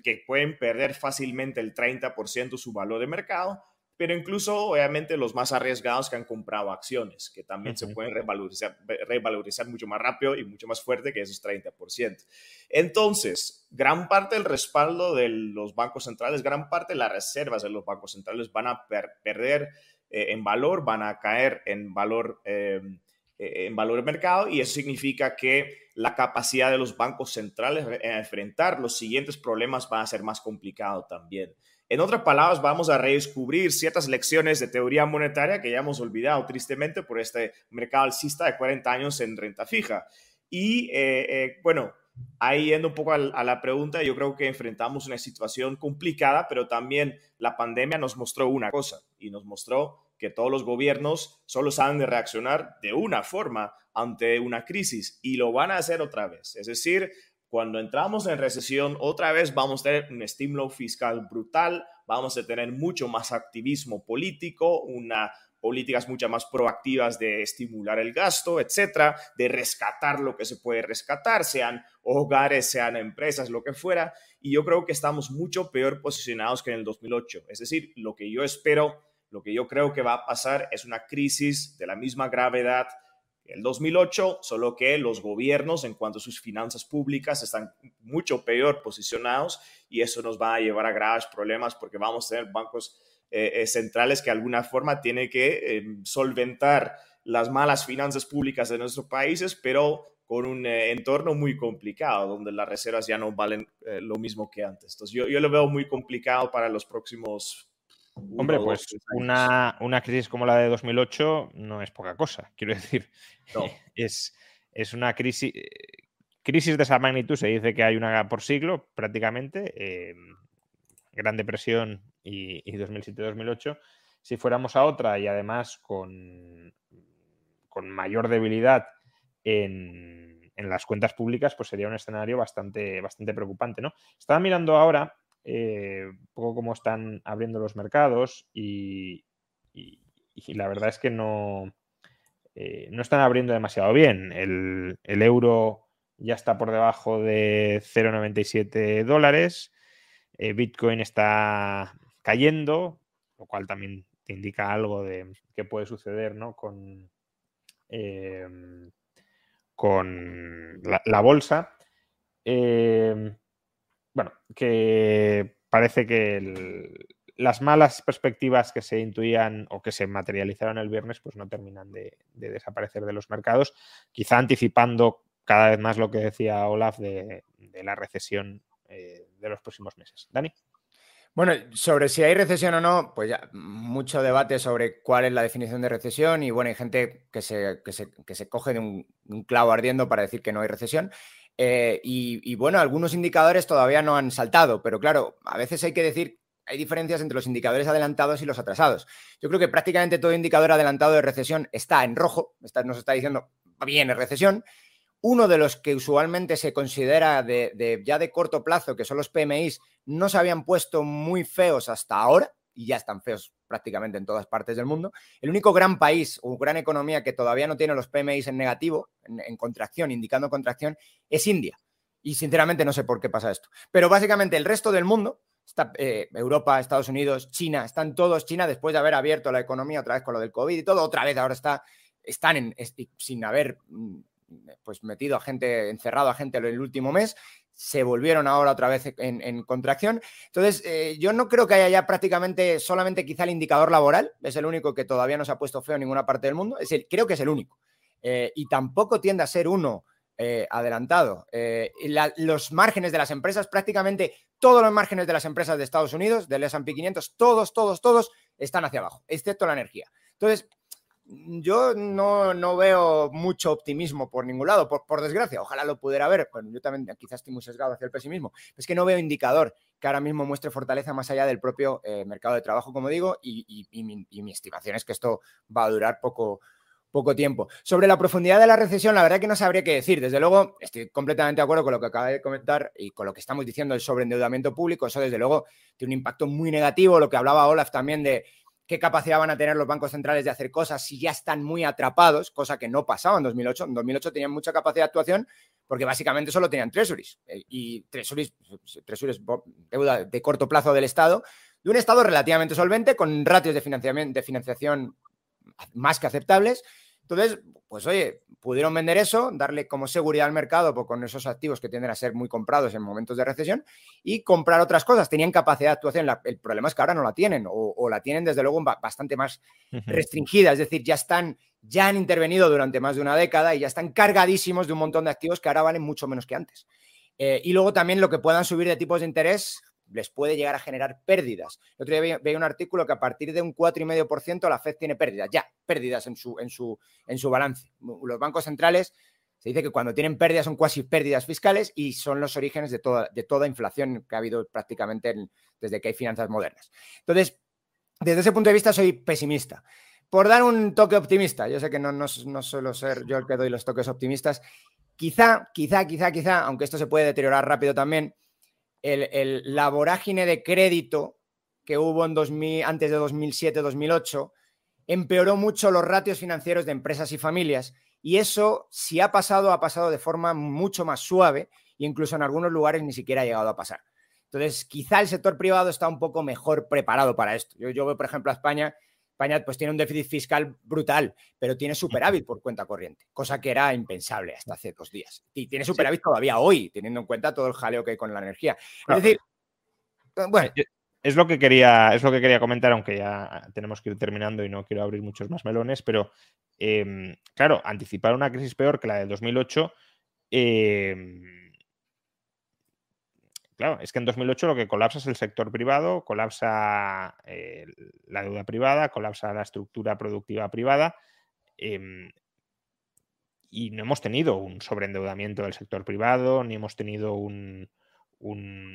que pueden perder fácilmente el 30% su valor de mercado, pero incluso obviamente los más arriesgados que han comprado acciones, que también se pueden revalorizar, revalorizar mucho más rápido y mucho más fuerte que esos 30%. Entonces, gran parte del respaldo de los bancos centrales, gran parte de las reservas de los bancos centrales van a perder eh, en valor, van a caer en valor, em, eh, en valor de mercado y eso significa que la capacidad de los bancos centrales en enfrentar los siguientes problemas va a ser más complicado también. En otras palabras, vamos a redescubrir ciertas lecciones de teoría monetaria que ya hemos olvidado tristemente por este mercado alcista de 40 años en renta fija. Y eh, eh, bueno, ahí yendo un poco a, la pregunta, yo creo que enfrentamos una situación complicada, pero también la pandemia nos mostró una cosa y nos mostró que todos los gobiernos solo saben de reaccionar de una forma ante una crisis y lo van a hacer otra vez. Es decir, cuando entramos en recesión, otra vez vamos a tener un estímulo fiscal brutal, vamos a tener mucho más activismo político, una políticas mucho más proactivas de estimular el gasto, etcétera, de rescatar lo que se puede rescatar, sean hogares, sean empresas, lo que fuera. Y yo creo que estamos mucho peor posicionados que en el 2008. Es decir, lo que yo espero, lo que yo creo que va a pasar es una crisis de la misma gravedad el 2008, solo que los gobiernos en cuanto a sus finanzas públicas están mucho peor posicionados y eso nos va a llevar a graves problemas porque vamos a tener bancos eh, eh, centrales que de alguna forma tienen que em, solventar las malas finanzas públicas de nuestros países, pero con un eh, entorno muy complicado, donde las reservas ya no valen lo mismo que antes. Entonces, yo, yo lo veo muy complicado para los próximos Hombre, pues una, crisis como la de 2008 no es poca cosa, *laughs* quiero decir. *laughs* Es, es una crisis, crisis de esa magnitud, se dice que hay una por siglo prácticamente, em, Gran Depresión y, 2007-2008. Si fuéramos a otra y además con, con mayor debilidad en, en, las cuentas públicas, pues sería un escenario bastante, bastante preocupante. ¿no? Estaba mirando ahora eh, un poco cómo están abriendo los mercados y, la verdad es que no, eh, no están abriendo demasiado bien. El, euro ya está por debajo de 0,97 dólares. Eh, Bitcoin está cayendo, lo cual también te indica algo de qué puede suceder ¿no? con, con la, bolsa bueno, que parece que las malas perspectivas que se intuían o que se materializaron el viernes, pues no terminan de, desaparecer de los mercados, quizá anticipando cada vez más lo que decía Olaf de, la recesión eh, de los próximos meses. Dani. Bueno, sobre si hay recesión o no, pues ya mucho debate sobre cuál es la definición de recesión y bueno, hay gente que se, que se, coge de un, clavo ardiendo para decir que no hay recesión. Eh, y, bueno, algunos indicadores todavía no han saltado, pero claro, a veces hay que decir, hay diferencias entre los indicadores adelantados y los atrasados. Yo creo que prácticamente todo indicador adelantado de recesión está en rojo, nos está diciendo, viene recesión. Uno de los que usualmente se considera de, ya de corto plazo, que son los PMIs, no se habían puesto muy feos hasta ahora, y ya están feos prácticamente en todas partes del mundo. El único gran país o gran economía que todavía no tiene los PMIs en negativo, en, contracción, indicando contracción, es India. Y sinceramente no sé por qué pasa esto. Pero básicamente el resto del mundo, eh, Europa, Estados Unidos, China, están todos, China después de haber abierto la economía otra vez con lo del COVID y todo, otra vez ahora está, están en, sin haber mm, pues metido a gente, encerrado a gente en el último mes, se volvieron ahora otra vez en, contracción. Entonces, eh, yo no creo que haya ya prácticamente solamente quizá el indicador laboral, es el único que todavía no se ha puesto feo en ninguna parte del mundo, es el, creo que es el único. Eh, y tampoco tiende a ser uno eh, adelantado. los márgenes de las empresas, prácticamente todos los márgenes de las empresas de Estados Unidos, del S&P 500, todos, todos, todos están hacia abajo, excepto la energía. Entonces, yo no, veo mucho optimismo por ningún lado, por, desgracia. Ojalá lo pudiera ver. Bueno, yo también quizás estoy muy sesgado hacia el pesimismo. Es que no veo indicador que ahora mismo muestre fortaleza más allá del propio eh, mercado de trabajo, como digo, y, mi, estimación es que esto va a durar poco, poco tiempo. Sobre la profundidad de la recesión, la verdad que no sabría qué decir. Desde luego, estoy completamente de acuerdo con lo que acaba de comentar y con lo que estamos diciendo del sobreendeudamiento público. Eso, desde luego, tiene un impacto muy negativo. Lo que hablaba Olaf también de qué capacidad van a tener los bancos centrales de hacer cosas si ya están muy atrapados, cosa que no pasaba en 2008. En 2008 tenían mucha capacidad de actuación porque básicamente solo tenían treasuries eh, y treasuries, treasuries deuda de corto plazo del Estado, de un Estado relativamente solvente con ratios de, de financiación más que aceptables entonces, pues oye, pudieron vender eso, darle como seguridad al mercado pues, con esos activos que tienden a ser muy comprados en momentos de recesión y comprar otras cosas. Tenían capacidad de actuación. el problema es que ahora no la tienen o, la tienen desde luego bastante más restringida. Es decir, ya están, ya han intervenido durante más de una década y ya están cargadísimos de un montón de activos que ahora valen mucho menos que antes. Eh, y luego también lo que puedan subir de tipos de interés les puede llegar a generar pérdidas. El otro día veía un artículo que a partir de un 4,5% la Fed tiene pérdidas, ya, pérdidas en su, en, su, en su balance. Los bancos centrales se dice que cuando tienen pérdidas son cuasi pérdidas fiscales y son los orígenes de toda, de toda inflación que ha habido prácticamente desde que hay finanzas modernas. Entonces, desde ese punto de vista soy pesimista. Por dar un toque optimista, yo sé que no, no, no suelo ser yo el que doy los toques optimistas, quizá, quizá, quizá, quizá, aunque esto se puede deteriorar rápido también, el, la vorágine de crédito que hubo en 2000, antes de 2007-2008 empeoró mucho los ratios financieros de empresas y familias y eso, si ha pasado, ha pasado de forma mucho más suave e incluso en algunos lugares ni siquiera ha llegado a pasar. Entonces, quizá el sector privado está un poco mejor preparado para esto. Yo, yo veo, por ejemplo, a España España pues tiene un déficit fiscal brutal, pero tiene superávit por cuenta corriente, cosa que era impensable hasta hace dos días. Y tiene superávit todavía hoy, teniendo en cuenta todo el jaleo que hay con la energía. Es decir, eh, bueno. Eh, es lo, que quería, es lo que quería comentar, aunque ya tenemos que ir terminando y no quiero abrir muchos más melones, pero em, claro, anticipar una crisis peor que la del 2008 Claro, es que en 2008 lo que colapsa es el sector privado, colapsa eh, la deuda privada, colapsa la estructura productiva privada. Em, y no hemos tenido un sobreendeudamiento del sector privado, ni hemos tenido un, una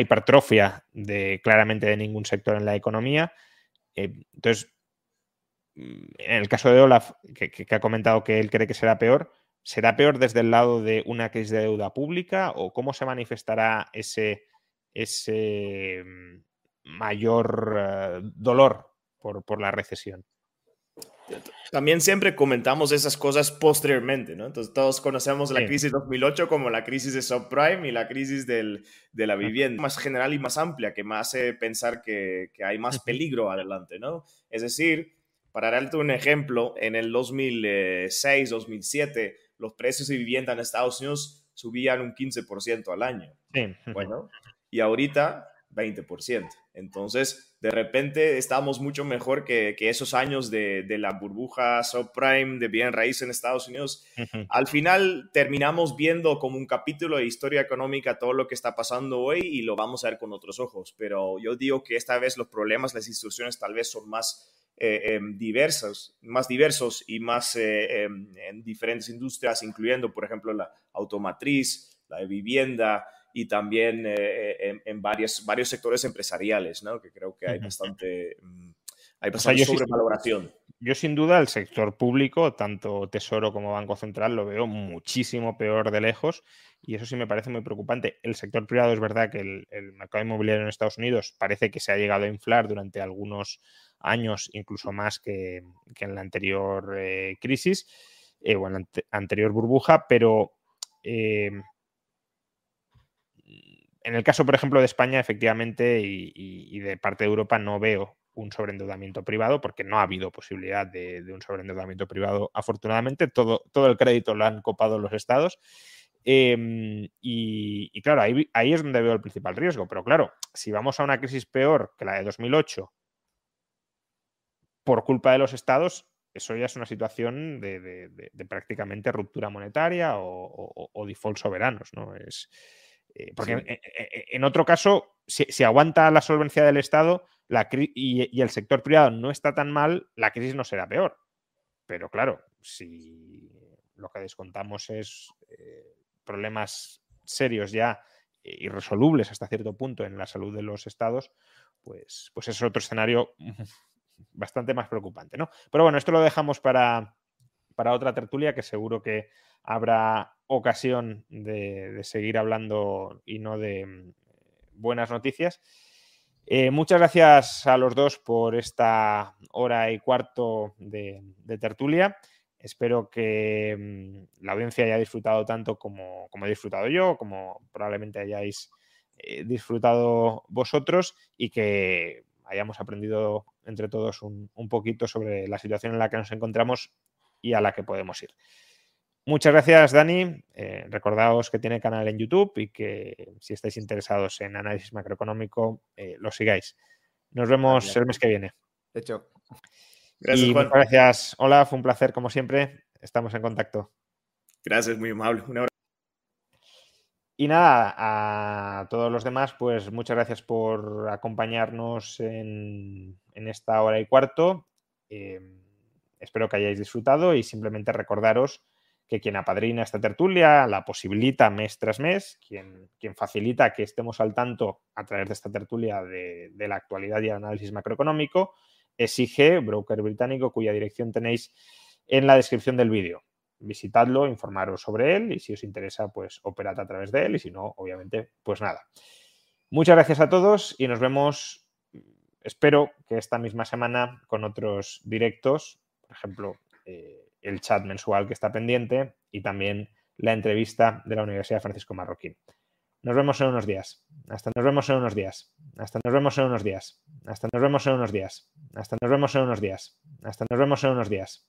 hipertrofia de claramente de ningún sector en la economía. Em, entonces, mm, en el caso de Olaf, que, ha comentado que él cree que será peor, ¿Será peor desde el lado de una crisis de deuda pública o cómo se manifestará ese, ese mm, mayor eh, dolor por, la recesión? También siempre comentamos esas cosas posteriormente, ¿no? Entonces todos conocemos la crisis 2008 como la crisis de subprime y la crisis de la vivienda más general y más amplia que me hace pensar que, que hay más peligro adelante, ¿no? Es decir, para darte un ejemplo, en el 2006, 2007, los precios de vivienda en Estados Unidos subían un 15% al año. Bueno, y ahorita 20%. Entonces, de repente estamos mucho mejor que, esos años de, la burbuja subprime de bien raíz en Estados Unidos. Al final terminamos viendo como un capítulo de historia económica todo lo que está pasando hoy y lo vamos a ver con otros ojos. Pero yo digo que esta vez los problemas, las instituciones tal vez son más eh, em, diversos, más diversos y más eh, em, en diferentes industrias, incluyendo, por ejemplo, la automatriz, la de vivienda y también eh, en, varios, varios sectores empresariales, ¿no? que creo que hay bastante, mm, hay bastante sobrevaloración. Yo sin duda el sector público, tanto Tesoro como Banco Central, lo veo muchísimo peor de lejos y eso sí me parece muy preocupante. El sector privado es verdad que el, el mercado inmobiliario en Estados Unidos parece que se ha llegado a inflar durante algunos años, incluso más que, en la anterior eh, crisis eh, o en la anterior burbuja, pero eh, en el caso, por ejemplo, de España, efectivamente, y, de parte de Europa, no veo un sobreendeudamiento privado, porque no ha habido posibilidad de, un sobreendeudamiento privado. Afortunadamente, todo, todo, el crédito lo han copado los estados. Em, y, claro, ahí, ahí, es donde veo el principal riesgo. Pero claro, si vamos a una crisis peor que la de 2008 por culpa de los estados, eso ya es una situación de, prácticamente ruptura monetaria o, default soberanos, ¿no? Es, eh, porque en, otro caso, si, aguanta la solvencia del Estado la y, el sector privado no está tan mal, la crisis no será peor. Pero claro, si lo que descontamos es eh, problemas serios ya irresolubles hasta cierto punto en la salud de los estados, pues, pues es otro escenario bastante más preocupante, ¿no? Pero bueno, esto lo dejamos para, para otra tertulia que seguro que habrá ocasión de, seguir hablando y no de mm, buenas noticias. Eh, muchas gracias a los dos por esta hora y cuarto de, tertulia. Espero que mm, la audiencia haya disfrutado tanto como, como, he disfrutado yo, como probablemente hayáis eh, disfrutado vosotros y que hayamos aprendido entre todos un, un poquito sobre la situación en la que nos encontramos y a la que podemos ir. Muchas gracias, Dani. Eh, recordaos que tiene canal en YouTube y que si estáis interesados en análisis macroeconómico, eh, lo sigáis. Nos vemos el mes que viene. De hecho. Gracias, y Muchas gracias, Hola, fue un placer como siempre. Estamos en contacto. Gracias, muy amable. Un abrazo. Y nada, a todos los demás, pues muchas gracias por acompañarnos en, esta hora y cuarto. Eh, espero que hayáis disfrutado y simplemente recordaros que quien apadrina esta tertulia la posibilita mes tras mes, quien, quien facilita que estemos al tanto a través de esta tertulia de, la actualidad y el análisis macroeconómico, es broker británico, cuya dirección tenéis en la descripción del vídeo. Visitadlo, informaros sobre él y si os interesa, pues operad a través de él y si no, obviamente, pues nada. Muchas gracias a todos y nos vemos, espero que esta misma semana con otros directos, por ejemplo, eh, el chat mensual que está pendiente y también la entrevista de la Universidad Francisco Marroquín. Nos vemos en unos días. Hasta nos vemos en unos días. Hasta nos vemos en unos días. Hasta nos vemos en unos días. Hasta nos vemos en unos días. Hasta nos vemos en unos días.